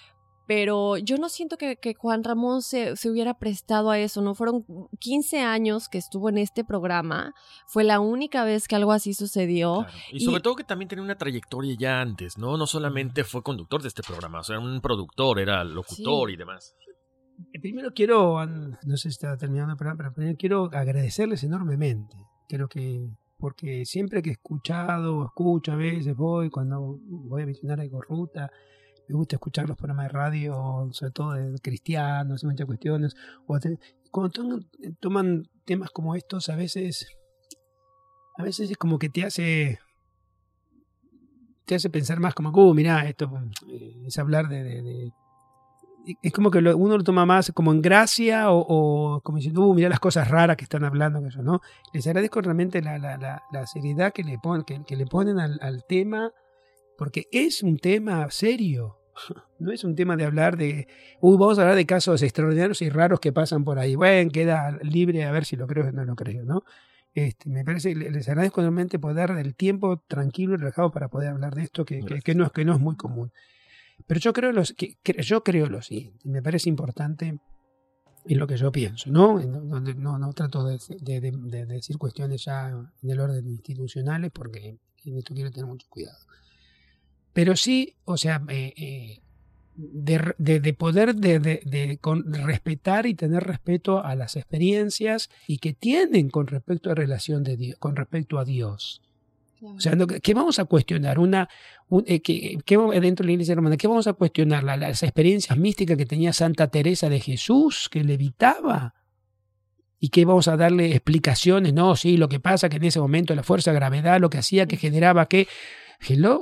Pero yo no siento que, que Juan Ramón se, se hubiera prestado a eso, ¿no? Fueron 15 años que estuvo en este programa, fue la única vez que algo así sucedió. Y sobre todo que también tenía una trayectoria ya antes, ¿no? No solamente fue conductor de este programa, o sea, era un productor, era locutor Sí. y demás. Eh, Primero quiero, no sé si está terminando el programa, pero primero quiero agradecerles enormemente. Creo que, porque siempre que he escuchado, escucho a veces, voy, cuando voy a visitar algo ruta, me gusta escuchar los programas de radio, sobre todo de cristianos muchas cuestiones. Cuando toman, toman temas como estos, a veces, a veces es como que te hace te hace pensar más como, uh, mirá, esto eh, es hablar de, es como que uno lo toma más como en gracia o, como diciendo, uh, mirá las cosas raras que están hablando, que ¿no? Les agradezco realmente la, la, la, la seriedad que le, pon, que, que le ponen al, al tema, porque es un tema serio. No es un tema de hablar de, uy, vamos a hablar de casos extraordinarios y raros que pasan por ahí. Bueno, queda libre a ver si lo creo o no lo creo, ¿no? Este, me parece, le- les agradezco realmente poder del tiempo tranquilo y relajado para poder hablar de esto, que, que, no, es- que no es muy común. Pero yo creo, los, que, yo creo lo siguiente, me parece importante en lo que yo pienso, ¿no? No, trato de decir cuestiones ya en el orden institucionales porque en esto quiero tener mucho cuidado. Pero sí, o sea, eh, eh, de, de- de poder de, de- con- respetar y tener respeto a las experiencias y que tienen con respecto a relación de Dios, con respecto a Dios. O sea, ¿qué vamos a cuestionar? Una, un- eh, que, que dentro de la iglesia romana, ¿qué vamos a cuestionar? La- las experiencias místicas que tenía Santa Teresa de Jesús, que levitaba. ¿Y qué vamos a darle explicaciones? No, sí, lo que pasa que en ese momento la fuerza de gravedad, lo que hacía, que generaba que...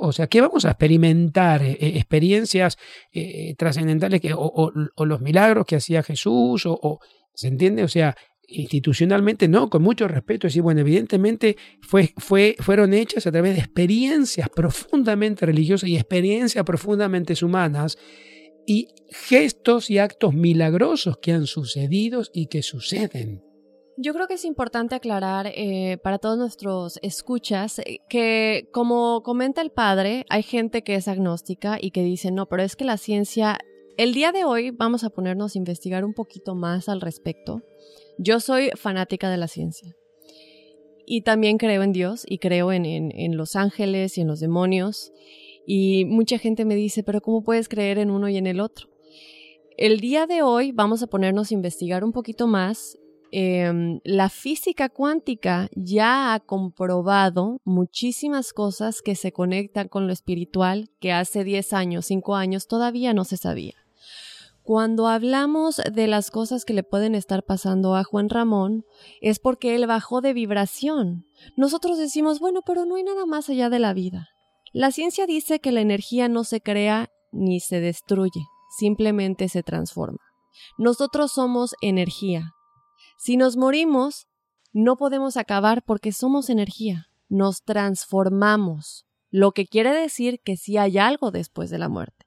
O sea, ¿qué vamos a experimentar? Eh, eh, experiencias eh, trascendentales que, o, los milagros que hacía Jesús, o, o- ¿se entiende? O sea, institucionalmente no, con mucho respeto, decir, bueno, evidentemente fue, fue, fueron hechas a través de experiencias profundamente religiosas y experiencias profundamente humanas y gestos y actos milagrosos que han sucedido y que suceden. Yo creo que es importante aclarar eh, para todos nuestros escuchas eh, que, como comenta el padre, hay gente que es agnóstica y que dice, no, pero es que la ciencia, el día de hoy vamos a ponernos a investigar un poquito más al respecto. Yo soy fanática de la ciencia y también creo en Dios y creo en, en, en los ángeles y en los demonios. Y mucha gente me dice, pero ¿cómo puedes creer en uno y en el otro? El día de hoy vamos a ponernos a investigar un poquito más eh, la física cuántica ya ha comprobado muchísimas cosas que se conectan con lo espiritual que hace 10 años, 5 años todavía no se sabía. Cuando hablamos de las cosas que le pueden estar pasando a Juan Ramón, es porque él bajó de vibración. Nosotros decimos, bueno, pero no hay nada más allá de la vida. La ciencia dice que la energía no se crea ni se destruye, simplemente se transforma. Nosotros somos energía, si nos morimos, no podemos acabar porque somos energía. Nos transformamos, lo que quiere decir que sí hay algo después de la muerte.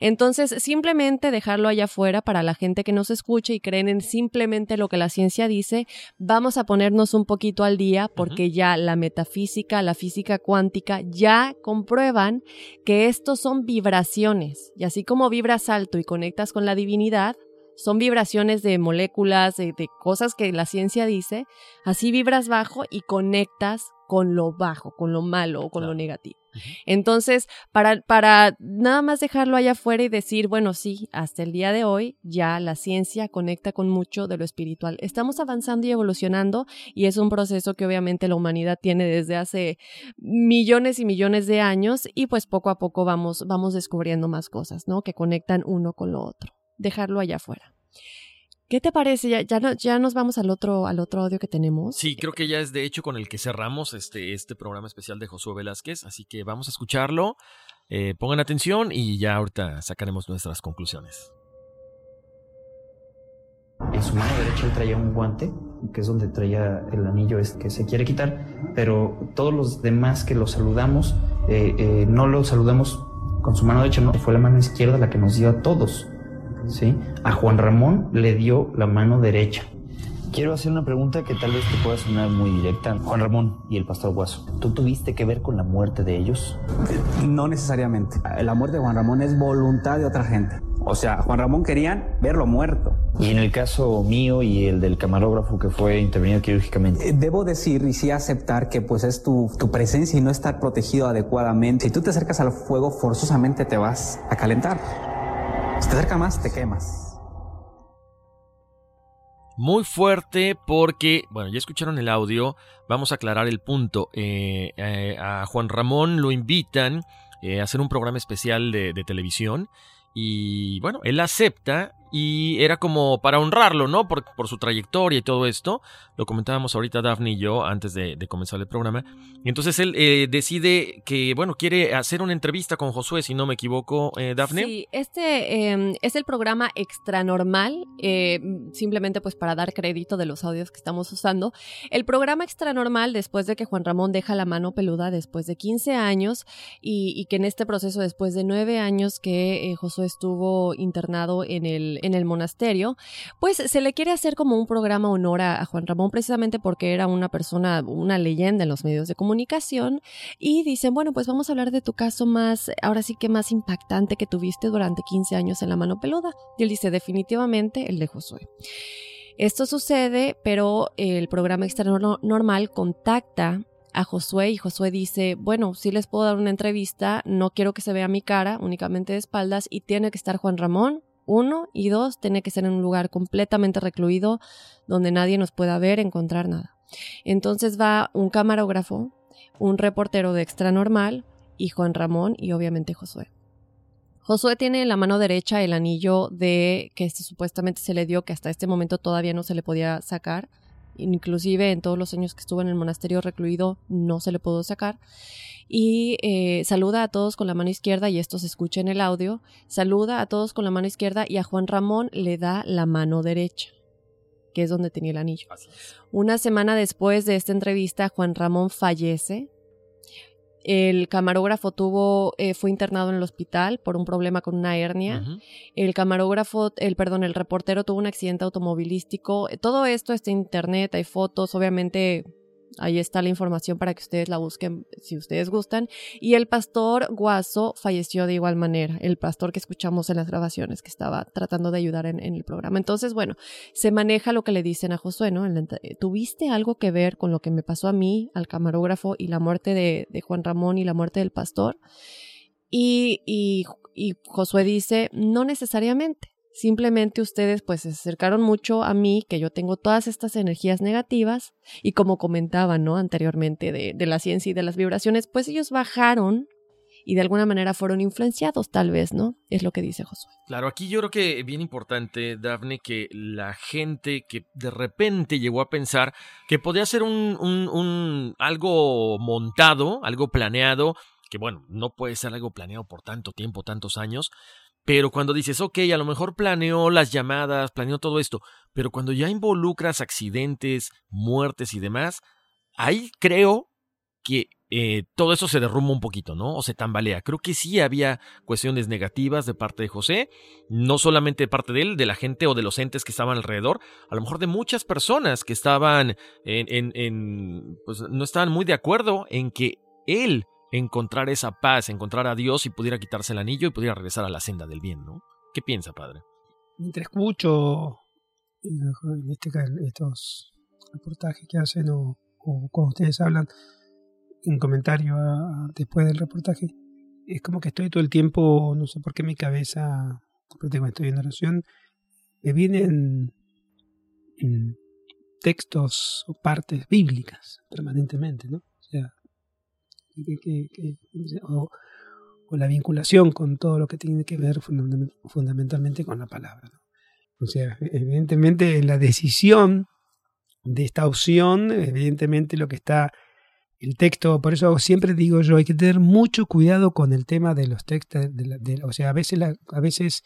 Entonces, simplemente dejarlo allá afuera para la gente que nos escuche y creen en simplemente lo que la ciencia dice, vamos a ponernos un poquito al día porque ya la metafísica, la física cuántica ya comprueban que estos son vibraciones. Y así como vibras alto y conectas con la divinidad, son vibraciones de moléculas, de, de, cosas que la ciencia dice, así vibras bajo y conectas con lo bajo, con lo malo o con lo negativo. Entonces, para, para nada más dejarlo allá afuera y decir, bueno, sí, hasta el día de hoy ya la ciencia conecta con mucho de lo espiritual. Estamos avanzando y evolucionando y es un proceso que obviamente la humanidad tiene desde hace millones y millones de años y pues poco a poco vamos, vamos descubriendo más cosas, ¿no? Que conectan uno con lo otro. Dejarlo allá afuera. ¿Qué te parece? Ya, ya, ya, nos vamos al otro, al otro audio que tenemos. Sí, creo que ya es de hecho con el que cerramos este, este programa especial de Josué Velázquez, así que vamos a escucharlo. Eh, pongan atención y ya ahorita sacaremos nuestras conclusiones. En su mano derecha él traía un guante, que es donde traía el anillo este que se quiere quitar, pero todos los demás que lo saludamos, eh, eh, no lo saludamos con su mano derecha, no, fue la mano izquierda la que nos dio a todos. ¿Sí? A Juan Ramón le dio la mano derecha. Quiero hacer una pregunta que tal vez te pueda sonar muy directa. Juan Ramón y el pastor Guaso, ¿tú tuviste que ver con la muerte de ellos? No necesariamente. La muerte de Juan Ramón es voluntad de otra gente. O sea, Juan Ramón querían verlo muerto. Y en el caso mío y el del camarógrafo que fue intervenido quirúrgicamente. Eh, debo decir y sí aceptar que pues es tu, tu presencia y no estar protegido adecuadamente. Si tú te acercas al fuego, forzosamente te vas a calentar. Si te acercas más, te quemas. Muy fuerte porque, bueno, ya escucharon el audio, vamos a aclarar el punto. Eh, eh, a Juan Ramón lo invitan eh, a hacer un programa especial de, televisión y bueno, él acepta y era como para honrarlo, ¿no? Por, su trayectoria y todo esto. Lo comentábamos ahorita Daphne y yo antes de, comenzar el programa. Entonces él eh, decide que, bueno, quiere hacer una entrevista con Josué, si no me equivoco, eh, Daphne. Sí, este eh, es el programa Extra Normal, simplemente pues para dar crédito de los audios que estamos usando. El programa Extra Normal, después de que Juan Ramón deja la mano peluda después de 15 años y, que en este proceso, después de 9 años que Josué estuvo internado en el en el monasterio, pues se le quiere hacer como un programa honor a, a, Juan Ramón precisamente porque era una persona, una leyenda en los medios de comunicación y dicen, bueno, pues vamos a hablar de tu caso más, ahora sí que más impactante que tuviste durante 15 años en la mano peluda. Y él dice, definitivamente el de Josué. Esto sucede, pero el programa externo normal contacta a Josué y Josué dice, bueno, sí les puedo dar una entrevista, no quiero que se vea mi cara, únicamente de espaldas, y tiene que estar Juan Ramón, uno, y dos, tiene que ser en un lugar completamente recluido donde nadie nos pueda ver, encontrar nada. Entonces va un camarógrafo, un reportero de extra normal y Juan Ramón y obviamente Josué. Josué tiene en la mano derecha el anillo de que este supuestamente se le dio, que hasta este momento todavía no se le podía sacar. Inclusive en todos los años que estuvo en el monasterio recluido no se le pudo sacar y eh, saluda a todos con la mano izquierda y esto se escucha en el audio, saluda a todos con la mano izquierda y a Juan Ramón le da la mano derecha, que es donde tenía el anillo. Una semana después de esta entrevista, Juan Ramón fallece. El camarógrafo tuvo, eh, fue internado en el hospital por un problema con una hernia. Uh -huh. El camarógrafo, el perdón, el reportero tuvo un accidente automovilístico. Todo esto está en internet, hay fotos, obviamente Ahí está la información para que ustedes la busquen si ustedes gustan. Y el pastor Guaso falleció de igual manera, el pastor que escuchamos en las grabaciones, que estaba tratando de ayudar en, el programa. Entonces, bueno, se maneja lo que le dicen a Josué, ¿no? ¿Tuviste algo que ver con lo que me pasó a mí, al camarógrafo, y la muerte de, de Juan Ramón y la muerte del pastor? Y, y, y Josué dice, no necesariamente. Simplemente ustedes pues se acercaron mucho a mí, que yo tengo todas estas energías negativas y como comentaba, ¿no? Anteriormente de, de, la ciencia y de las vibraciones, pues ellos bajaron y de alguna manera fueron influenciados tal vez, ¿no? Es lo que dice Josué. Claro, aquí yo creo que bien importante, Dafne, que la gente que de repente llegó a pensar que podía ser un, un, un algo montado, algo planeado, que bueno, no puede ser algo planeado por tanto tiempo, tantos años, pero cuando dices, ok, a lo mejor planeó las llamadas, planeó todo esto, pero cuando ya involucras accidentes, muertes y demás, ahí creo que eh, todo eso se derrumba un poquito, ¿no? O se tambalea. Creo que sí había cuestiones negativas de parte de José, no solamente de parte de él, de la gente o de los entes que estaban alrededor, a lo mejor de muchas personas que estaban en, en, en pues no estaban muy de acuerdo en que él encontrar esa paz, encontrar a Dios y pudiera quitarse el anillo y pudiera regresar a la senda del bien, ¿no? ¿Qué piensa, padre? Mientras escucho en este, estos reportajes que hacen o, o cuando ustedes hablan, un comentario después del reportaje. Es como que estoy todo el tiempo, no sé por qué mi cabeza, cuando estoy en oración, me vienen mm, textos o partes bíblicas permanentemente, ¿no? Que- que- que- o, o la vinculación con todo lo que tiene que ver fundament- fundamentalmente con la palabra. ¿no? O sea, evidentemente en la decisión de esta opción, evidentemente lo que está el texto, por eso siempre digo yo, hay que tener mucho cuidado con el tema de los textos, o sea, a veces, a veces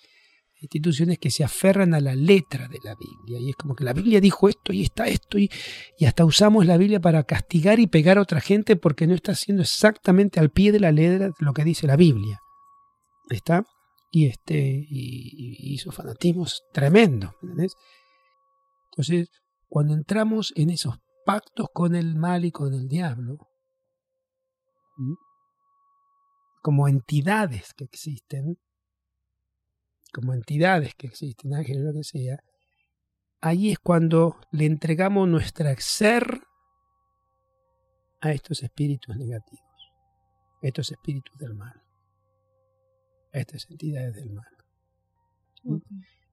instituciones que se aferran a la letra de la Biblia y es como que la Biblia dijo esto y está esto y, hasta usamos la Biblia para castigar y pegar a otra gente porque no está haciendo exactamente al pie de la letra lo que dice la Biblia. ¿Está? Y este y, y fanatismos tremendos. Entonces, cuando entramos en esos pactos con el mal y con el diablo, como entidades que existen, como entidades que existen, ángeles, lo que sea, ahí es cuando le entregamos nuestra ser a estos espíritus negativos, a estos espíritus del mal, a estas entidades del mal. ¿m?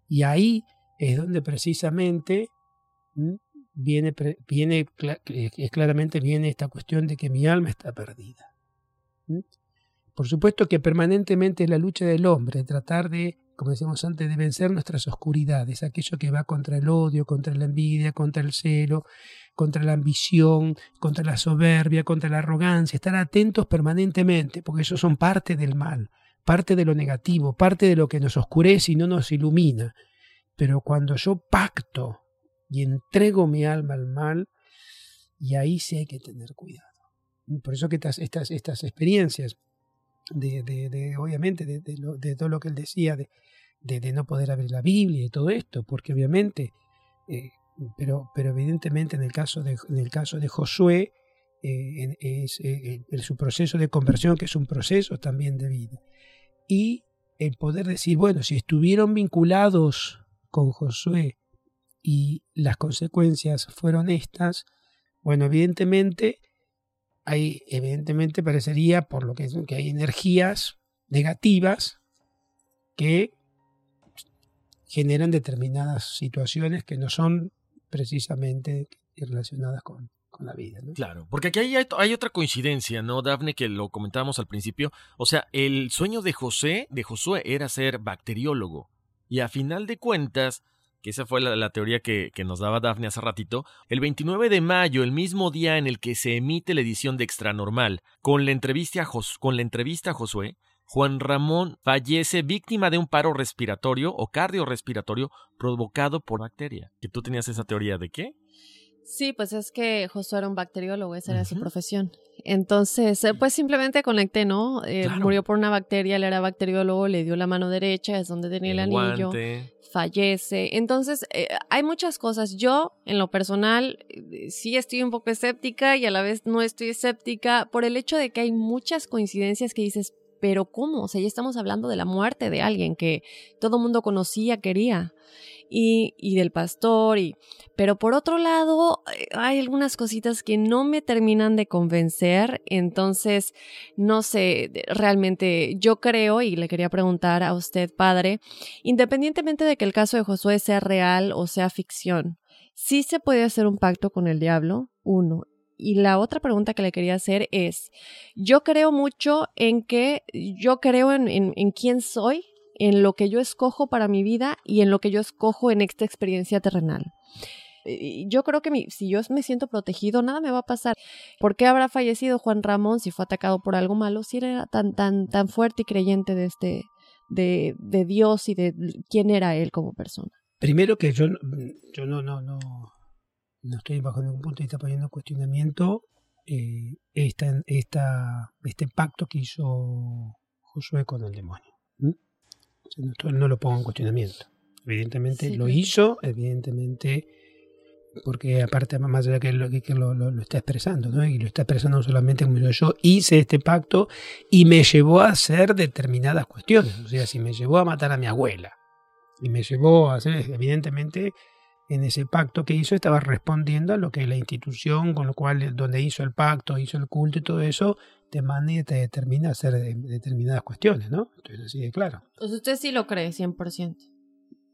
Y ahí es donde precisamente viene, viene eh, claramente viene esta cuestión de que mi alma está perdida. Por supuesto que permanentemente es la lucha del hombre, tratar de, como decíamos antes, de vencer nuestras oscuridades, aquello que va contra el odio, contra la envidia, contra el celo, contra la ambición, contra la soberbia, contra la arrogancia, estar atentos permanentemente, porque eso son parte del mal, parte de lo negativo, parte de lo que nos oscurece y no nos ilumina. Pero cuando yo pacto y entrego mi alma al mal, y ahí sí hay que tener cuidado. Por eso que estas, estas, estas experiencias de, obviamente, de, todo lo que él decía, de, no poder abrir la Biblia y todo esto, porque obviamente, eh, pero, pero evidentemente en el caso de, en el caso de Josué, eh, en- es eh, el- su proceso de conversión, que es un proceso también de vida. Y el poder decir, bueno, si estuvieron vinculados con Josué y las consecuencias fueron estas, bueno, evidentemente hay, evidentemente parecería, por lo que, que hay energías negativas que generan determinadas situaciones que no son precisamente relacionadas con, con la vida. Claro, porque aquí hay, hay otra coincidencia, ¿no, Dafne? Que lo comentábamos al principio. O sea, el sueño de José, de Josué, era ser bacteriólogo. Y a final de cuentas, que esa fue la, la teoría que, que nos daba Dafne hace ratito, el 29 de mayo, el mismo día en el que se emite la edición de Extranormal, con la entrevista a, Jos- con la entrevista a Josué, Juan Ramón fallece víctima de un paro respiratorio o cardiorrespiratorio provocado por bacteria. ¿Que tú tenías esa teoría de qué? Sí, pues es que Josué era un bacteriólogo, esa era su profesión. Entonces, eh, pues simplemente conecté, ¿no? Eh, Claro. Murió por una bacteria, él era bacteriólogo, le dio la mano derecha, es donde tenía el, El anillo, guante. fallece. Entonces, eh, hay muchas cosas. Yo, en lo personal, eh, sí estoy un poco escéptica y a la vez no estoy escéptica por el hecho de que hay muchas coincidencias que dices, pero ¿cómo? O sea, ya estamos hablando de la muerte de alguien que todo mundo conocía, quería. Y, y del pastor, y, pero por otro lado, eh, hay algunas cositas que no me terminan de convencer, entonces, no sé, realmente yo creo, y le quería preguntar a usted, padre, independientemente de que el caso de Josué sea real o sea ficción, ¿sí se puede hacer un pacto con el diablo? Uno. Y la otra pregunta que le quería hacer es, yo creo mucho en que, yo creo en, en, en quién soy, en lo que yo escojo para mi vida y en lo que yo escojo en esta experiencia terrenal. Yo creo que si yo me siento protegido, nada me va a pasar. ¿Por qué habrá fallecido Juan Ramón si fue atacado por algo malo? Si era tan, tan, tan fuerte y creyente de este, de, de Dios y de quién era él como persona. Primero que yo, yo no, no, no, estoy bajo ningún punto de vista poniendo en cuestionamiento eh, esta, esta, este pacto que hizo Josué con el demonio. No, esto no lo pongo en cuestionamiento. Evidentemente Sí, lo hizo, evidentemente, porque aparte más allá que lo, que lo, lo- lo está expresando, ¿no? Y lo está expresando solamente como yo hice este pacto y me llevó a hacer determinadas cuestiones. O sea, si me llevó a matar a mi abuela, y me llevó a hacer, evidentemente, en ese pacto que hizo estaba respondiendo a lo que la institución con lo cual donde hizo el pacto, hizo el culto y todo eso te manda y te determina hacer determinadas cuestiones, ¿no? Entonces así de claro. Entonces usted sí lo cree 100%.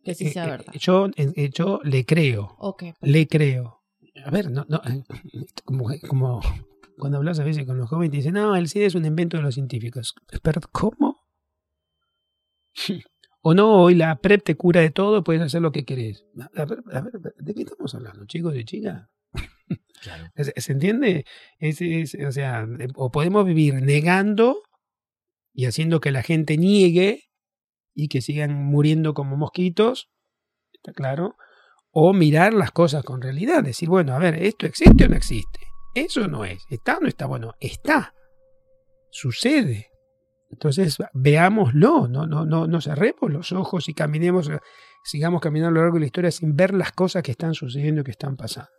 Que sí sea Eh, eh, verdad. Yo, eh, yo le creo. Ok. Le creo. A ver, no, no, eh, como, como cuando hablas a veces con los jóvenes, te dicen, no, el SIDA es un invento de los científicos. Pero, ¿cómo? O no, hoy la PrEP te cura de todo, puedes hacer lo que querés. A ver, a ver, ¿de qué estamos hablando, chicos y chicas? ¿Se, se entiende? Es, es- o sea, eh, o podemos vivir negando y haciendo que la gente niegue y que sigan muriendo como mosquitos, está claro, o mirar las cosas con realidad, decir, bueno, a ver, ¿esto existe o no existe? Eso no es, está o no está, bueno, está, sucede. Entonces, veámoslo, no, no, no, no cerremos los ojos y caminemos, sigamos caminando a lo largo de la historia sin ver las cosas que están sucediendo que están pasando.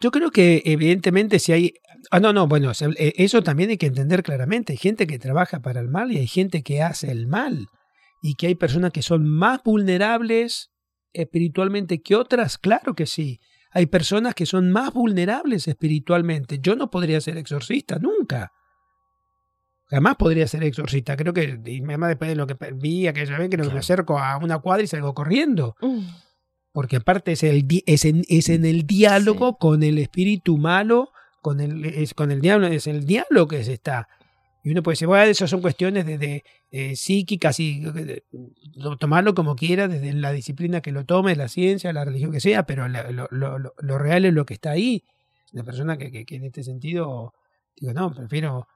Yo creo que evidentemente si hay... Ah, no, no, bueno, eh, eso también hay que entender claramente. Hay gente que trabaja para el mal y hay gente que hace el mal. Y que hay personas que son más vulnerables espiritualmente que otras, claro que sí. Hay personas que son más vulnerables espiritualmente. Yo no podría ser exorcista, nunca. Jamás podría ser exorcista. Creo que, y además después de lo que vi aquella vez, creo que me acerco a una cuadra y salgo corriendo. Porque aparte es, el, di- es, en, es en el diálogo con el espíritu malo, con el, es, con el diablo, es el diálogo que se está. Y uno puede decir, bueno, eso son cuestiones de, de, eh, psíquicas y de- lo- tomarlo como quiera, desde la disciplina que lo tome, la ciencia, la religión que sea, pero la- lo, lo- lo- lo real es lo que está ahí. La persona que, que- que en este sentido, digo, no, prefiero,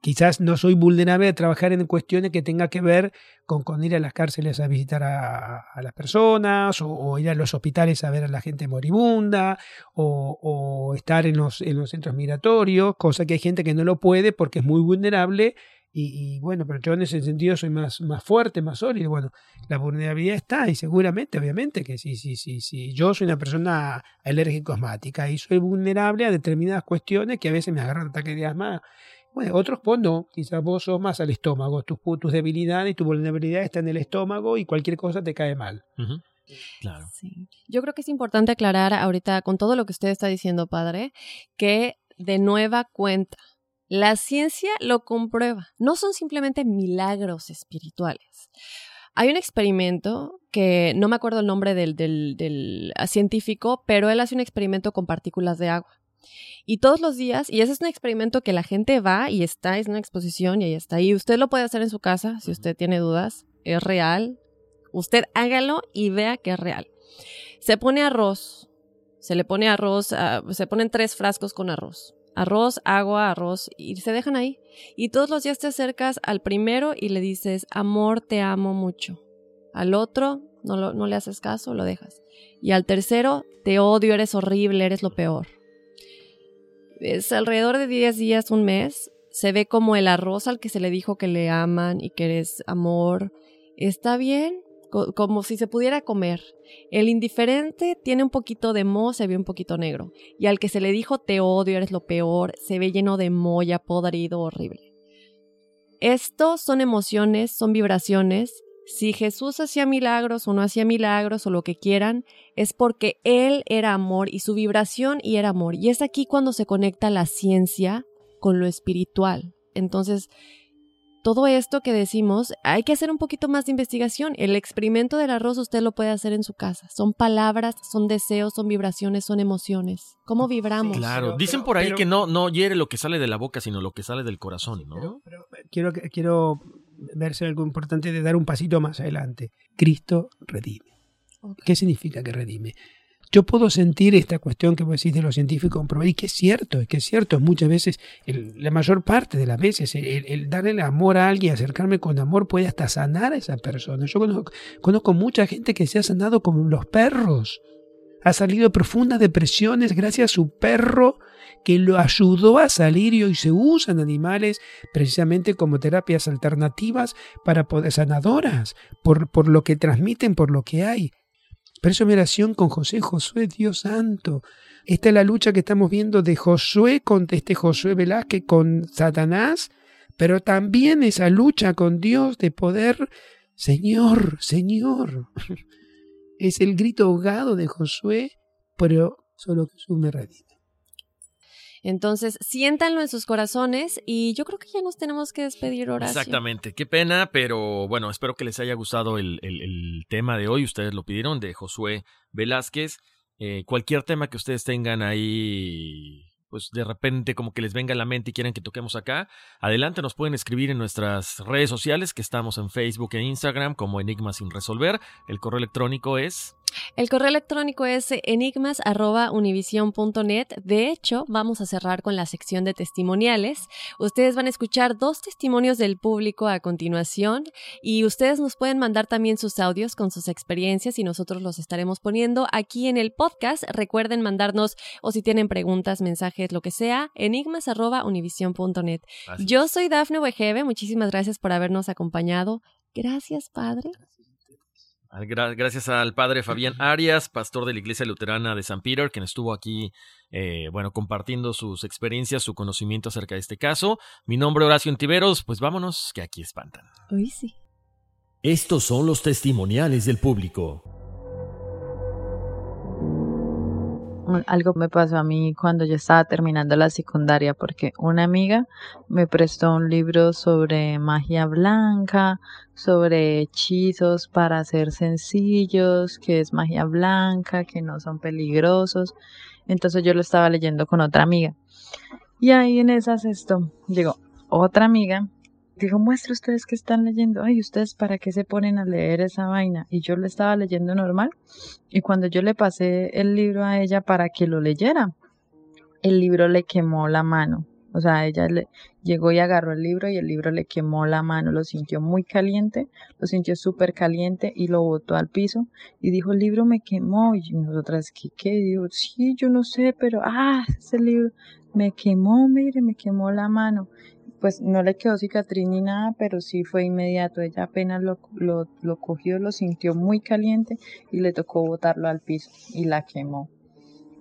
quizás no soy vulnerable a trabajar en cuestiones que tenga que ver con, ir a las cárceles a visitar a, las personas o, ir a los hospitales a ver a la gente moribunda o, estar en los, en los centros migratorios, cosa que hay gente que no lo puede porque es muy vulnerable y, y bueno, pero yo en ese sentido soy más, más fuerte, más sólido. Bueno, la vulnerabilidad está y seguramente, obviamente, que sí, sí, sí, sí. Yo soy una persona alérgica asmática y soy vulnerable a determinadas cuestiones que a veces me agarran ataques de asma. Bueno, otros pues no, quizás vos sos más al estómago, tus, tus debilidades y tu vulnerabilidad está en el estómago y cualquier cosa te cae mal. Claro. Yo creo que es importante aclarar ahorita con todo lo que usted está diciendo, padre, que de nueva cuenta, la ciencia lo comprueba. No son simplemente milagros espirituales. Hay un experimento que no me acuerdo el nombre del, del, del ah, científico, pero él hace un experimento con partículas de agua. Y todos los días, y ese es un experimento que la gente va y está, es una exposición y ahí está. Y usted lo puede hacer en su casa si usted tiene dudas, es real. Usted hágalo y vea que es real. Se pone arroz, se le pone arroz, ah, se ponen tres frascos con arroz. Arroz, agua, arroz, y se dejan ahí. Y todos los días te acercas al primero y le dices, amor, te amo mucho. Al otro, no, lo- no le haces caso, lo dejas. Y al tercero, te odio, eres horrible, eres lo peor. Es alrededor de 10 días, un mes, se ve como el arroz al que se le dijo que le aman y que eres amor, está bien, co- como si se pudiera comer. El indiferente tiene un poquito de moho, se ve un poquito negro. Y al que se le dijo te odio, eres lo peor, se ve lleno de molla, podrido, horrible. Esto son emociones, son vibraciones. Si Jesús hacía milagros o no hacía milagros o lo que quieran, es porque Él era amor y su vibración y era amor. Y es aquí cuando se conecta la ciencia con lo espiritual. Entonces, todo esto que decimos, hay que hacer un poquito más de investigación. El experimento del arroz usted lo puede hacer en su casa. Son palabras, son deseos, son vibraciones, son emociones. ¿Cómo vibramos? Claro, dicen por ahí que no, no hiere lo que sale de la boca, sino lo que sale del corazón, ¿no? Quiero, que- quiero verse algo importante de dar un pasito más adelante. Cristo redime. ¿Qué significa que redime? Yo puedo sentir esta cuestión que vos decís de los científicos comprobar, y que es cierto, es que es cierto, muchas veces, el- la mayor parte de las veces, el, el- el darle el amor a alguien, acercarme con amor, puede hasta sanar a esa persona. Yo conozco, conozco mucha gente que se ha sanado como los perros. Ha salido de profundas depresiones gracias a su perro que lo ayudó a salir y hoy se usan animales precisamente como terapias alternativas para poder sanadoras, por, por lo que transmiten, por lo que hay. Por eso mi oración con José, Josué, Dios santo. Esta es la lucha que estamos viendo de Josué contra este Josué Velázquez con Satanás, pero también esa lucha con Dios de poder, Señor, Señor. es el grito ahogado de Josué, pero solo Jesús me redime. Entonces, siéntanlo en sus corazones y yo creo que ya nos tenemos que despedir, Horacio. Exactamente, qué pena, pero bueno, espero que les haya gustado el, el, tema de hoy. Ustedes lo pidieron, de Josué Velázquez. Eh, cualquier tema que ustedes tengan ahí pues de repente como que les venga a la mente y quieren que toquemos acá, adelante nos pueden escribir en nuestras redes sociales que estamos en Facebook e Instagram como Enigmas sin resolver. El correo electrónico es el correo electrónico es enigmas.univision.net. De hecho, vamos a cerrar con la sección de testimoniales. Ustedes van a escuchar dos testimonios del público a continuación y ustedes nos pueden mandar también sus audios con sus experiencias y nosotros los estaremos poniendo aquí en el podcast. Recuerden mandarnos o si tienen preguntas, mensajes, lo que sea, enigmas.univision.net. Yo soy Dafne Wegebe. Muchísimas gracias por habernos acompañado. Gracias, Padre. Gracias al padre Fabián Arias, pastor de la Iglesia Luterana de San Peter, quien estuvo aquí, eh, bueno, compartiendo sus experiencias, su conocimiento acerca de este caso. Mi nombre es Horacio Antiveros, pues vámonos, que aquí espantan. Hoy sí. Estos son los testimoniales del público. Algo me pasó a mí cuando yo estaba terminando la secundaria porque una amiga me prestó un libro sobre magia blanca, sobre hechizos para ser sencillos, que es magia blanca, que no son peligrosos. Entonces yo lo estaba leyendo con otra amiga. Y ahí en esas esto llegó otra amiga dijo, muestre ustedes que están leyendo. Ay, ustedes para qué se ponen a leer esa vaina. Y yo lo estaba leyendo normal. Y cuando yo le pasé el libro a ella para que lo leyera, el libro le quemó la mano. O sea, ella le llegó y agarró el libro y el libro le quemó la mano, lo sintió muy caliente, lo sintió súper caliente y lo botó al piso y dijo, el libro me quemó. Y nosotras, ¿qué? ¿Qué? Digo, sí, yo no sé, pero, ah, ese libro me quemó, mire, me quemó la mano pues no le quedó cicatriz ni nada, pero sí fue inmediato. Ella apenas lo, lo, lo, cogió, lo sintió muy caliente y le tocó botarlo al piso y la quemó.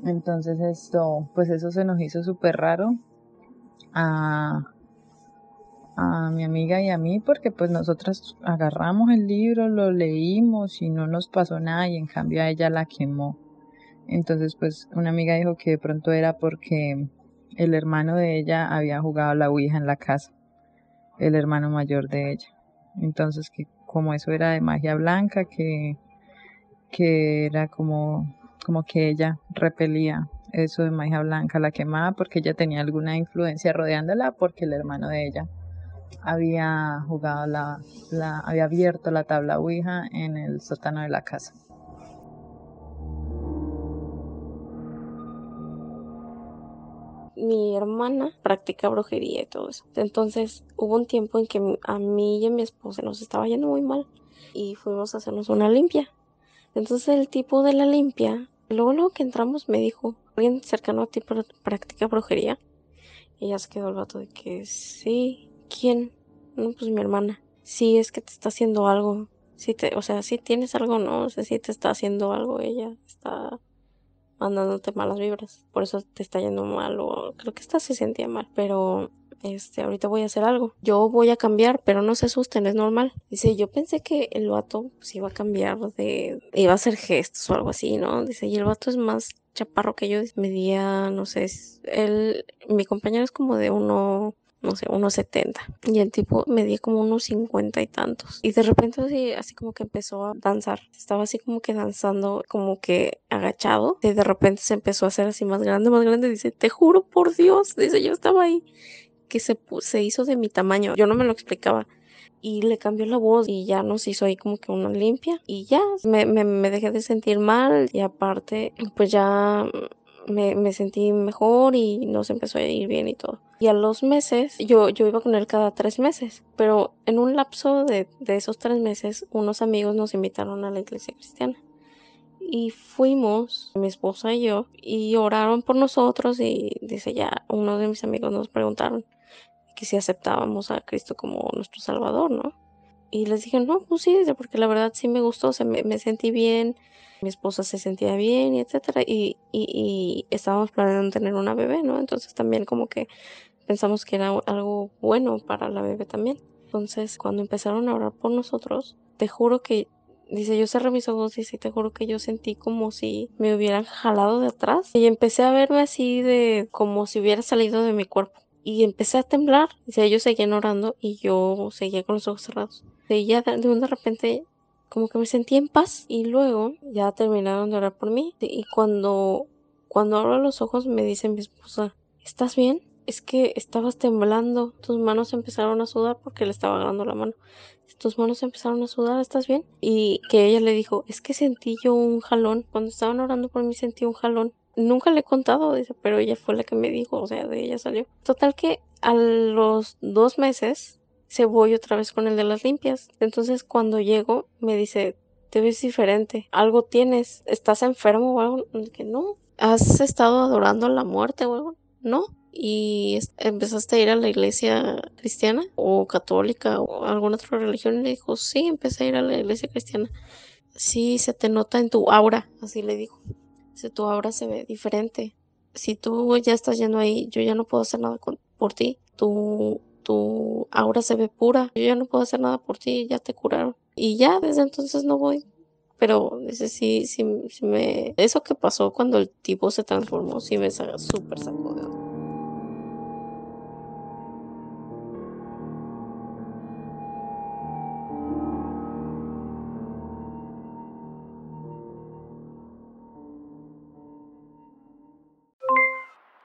Entonces esto, pues eso se nos hizo súper raro a, a mi amiga y a mí porque pues nosotras agarramos el libro, lo leímos y no nos pasó nada y en cambio a ella la quemó. Entonces pues una amiga dijo que de pronto era porque el hermano de ella había jugado la Ouija en la casa, el hermano mayor de ella. Entonces, que como eso era de magia blanca, que, que era como, como que ella repelía eso de magia blanca, la quemaba porque ella tenía alguna influencia rodeándola, porque el hermano de ella había jugado la, la había abierto la tabla Ouija en el sótano de la casa. Mi hermana practica brujería y todo eso. Entonces hubo un tiempo en que a mí y a mi esposa nos estaba yendo muy mal y fuimos a hacernos una limpia. Entonces el tipo de la limpia, luego, que entramos me dijo, alguien cercano a ti practica brujería. Y ya se quedó el vato de que sí, ¿quién? No, pues mi hermana. Sí, es que te está haciendo algo. Sí te, o sea, sí tienes algo, no, o sea, sí te está haciendo algo ella. Está mandándote malas vibras. Por eso te está yendo mal o creo que esta se sentía mal, pero este, ahorita voy a hacer algo. Yo voy a cambiar, pero no se asusten, es normal. Dice, yo pensé que el vato pues, iba a cambiar de, iba a hacer gestos o algo así, ¿no? Dice, y el vato es más chaparro que yo, medía, no sé, él, mi compañero es como de uno no sé, unos 70. Y el tipo medía como unos 50 y tantos. Y de repente así, así como que empezó a danzar. Estaba así como que danzando, como que agachado. Y de repente se empezó a hacer así más grande, más grande. Dice, te juro por Dios. Dice, yo estaba ahí. Que se, se hizo de mi tamaño. Yo no me lo explicaba y le cambió la voz y ya nos hizo ahí como que una limpia y ya me, me, dejé de sentir mal y aparte pues ya me, me, sentí mejor y nos empezó a ir bien y todo. Y a los meses, yo, yo iba con él cada tres meses, pero en un lapso de, de esos tres meses, unos amigos nos invitaron a la iglesia cristiana. Y fuimos, mi esposa y yo, y oraron por nosotros y dice ya, uno de mis amigos nos preguntaron que si aceptábamos a Cristo como nuestro Salvador, ¿no? Y les dije, no, pues sí, porque la verdad sí me gustó, o me, me sentí bien, mi esposa se sentía bien y etcétera y, y, y, estábamos planeando tener una bebé, ¿no? Entonces también como que pensamos que era algo bueno para la bebé también. Entonces cuando empezaron a orar por nosotros, te juro que Dice, yo cerré mis ojos, dice, te juro que yo sentí como si me hubieran jalado de atrás. Y empecé a verme así de como si hubiera salido de mi cuerpo. Y empecé a temblar. Dice, ellos seguían orando y yo seguía con los ojos cerrados. Y ya de, de repente como que me sentí en paz. Y luego ya terminaron de orar por mí. Y cuando, cuando abro los ojos me dice mi esposa, ¿estás bien? Es que estabas temblando, tus manos empezaron a sudar porque le estaba agarrando la mano tus manos empezaron a sudar, ¿estás bien? Y que ella le dijo, es que sentí yo un jalón, cuando estaban orando por mí sentí un jalón. Nunca le he contado, dice, pero ella fue la que me dijo, o sea, de ella salió. Total que a los dos meses se voy otra vez con el de las limpias. Entonces cuando llego me dice, te ves diferente, algo tienes, estás enfermo o algo. Que no, has estado adorando la muerte o algo. No, y empezaste a ir a la iglesia cristiana o católica o alguna otra religión y le dijo sí empecé a ir a la iglesia cristiana sí se te nota en tu aura así le dijo. Si tu aura se ve diferente. Si tú ya estás yendo ahí yo ya no puedo hacer nada por ti. Tu tu aura se ve pura. Yo ya no puedo hacer nada por ti ya te curaron y ya desde entonces no voy. Pero ese sí, sí, me... Eso que pasó cuando el tipo se transformó, sí me súper sacó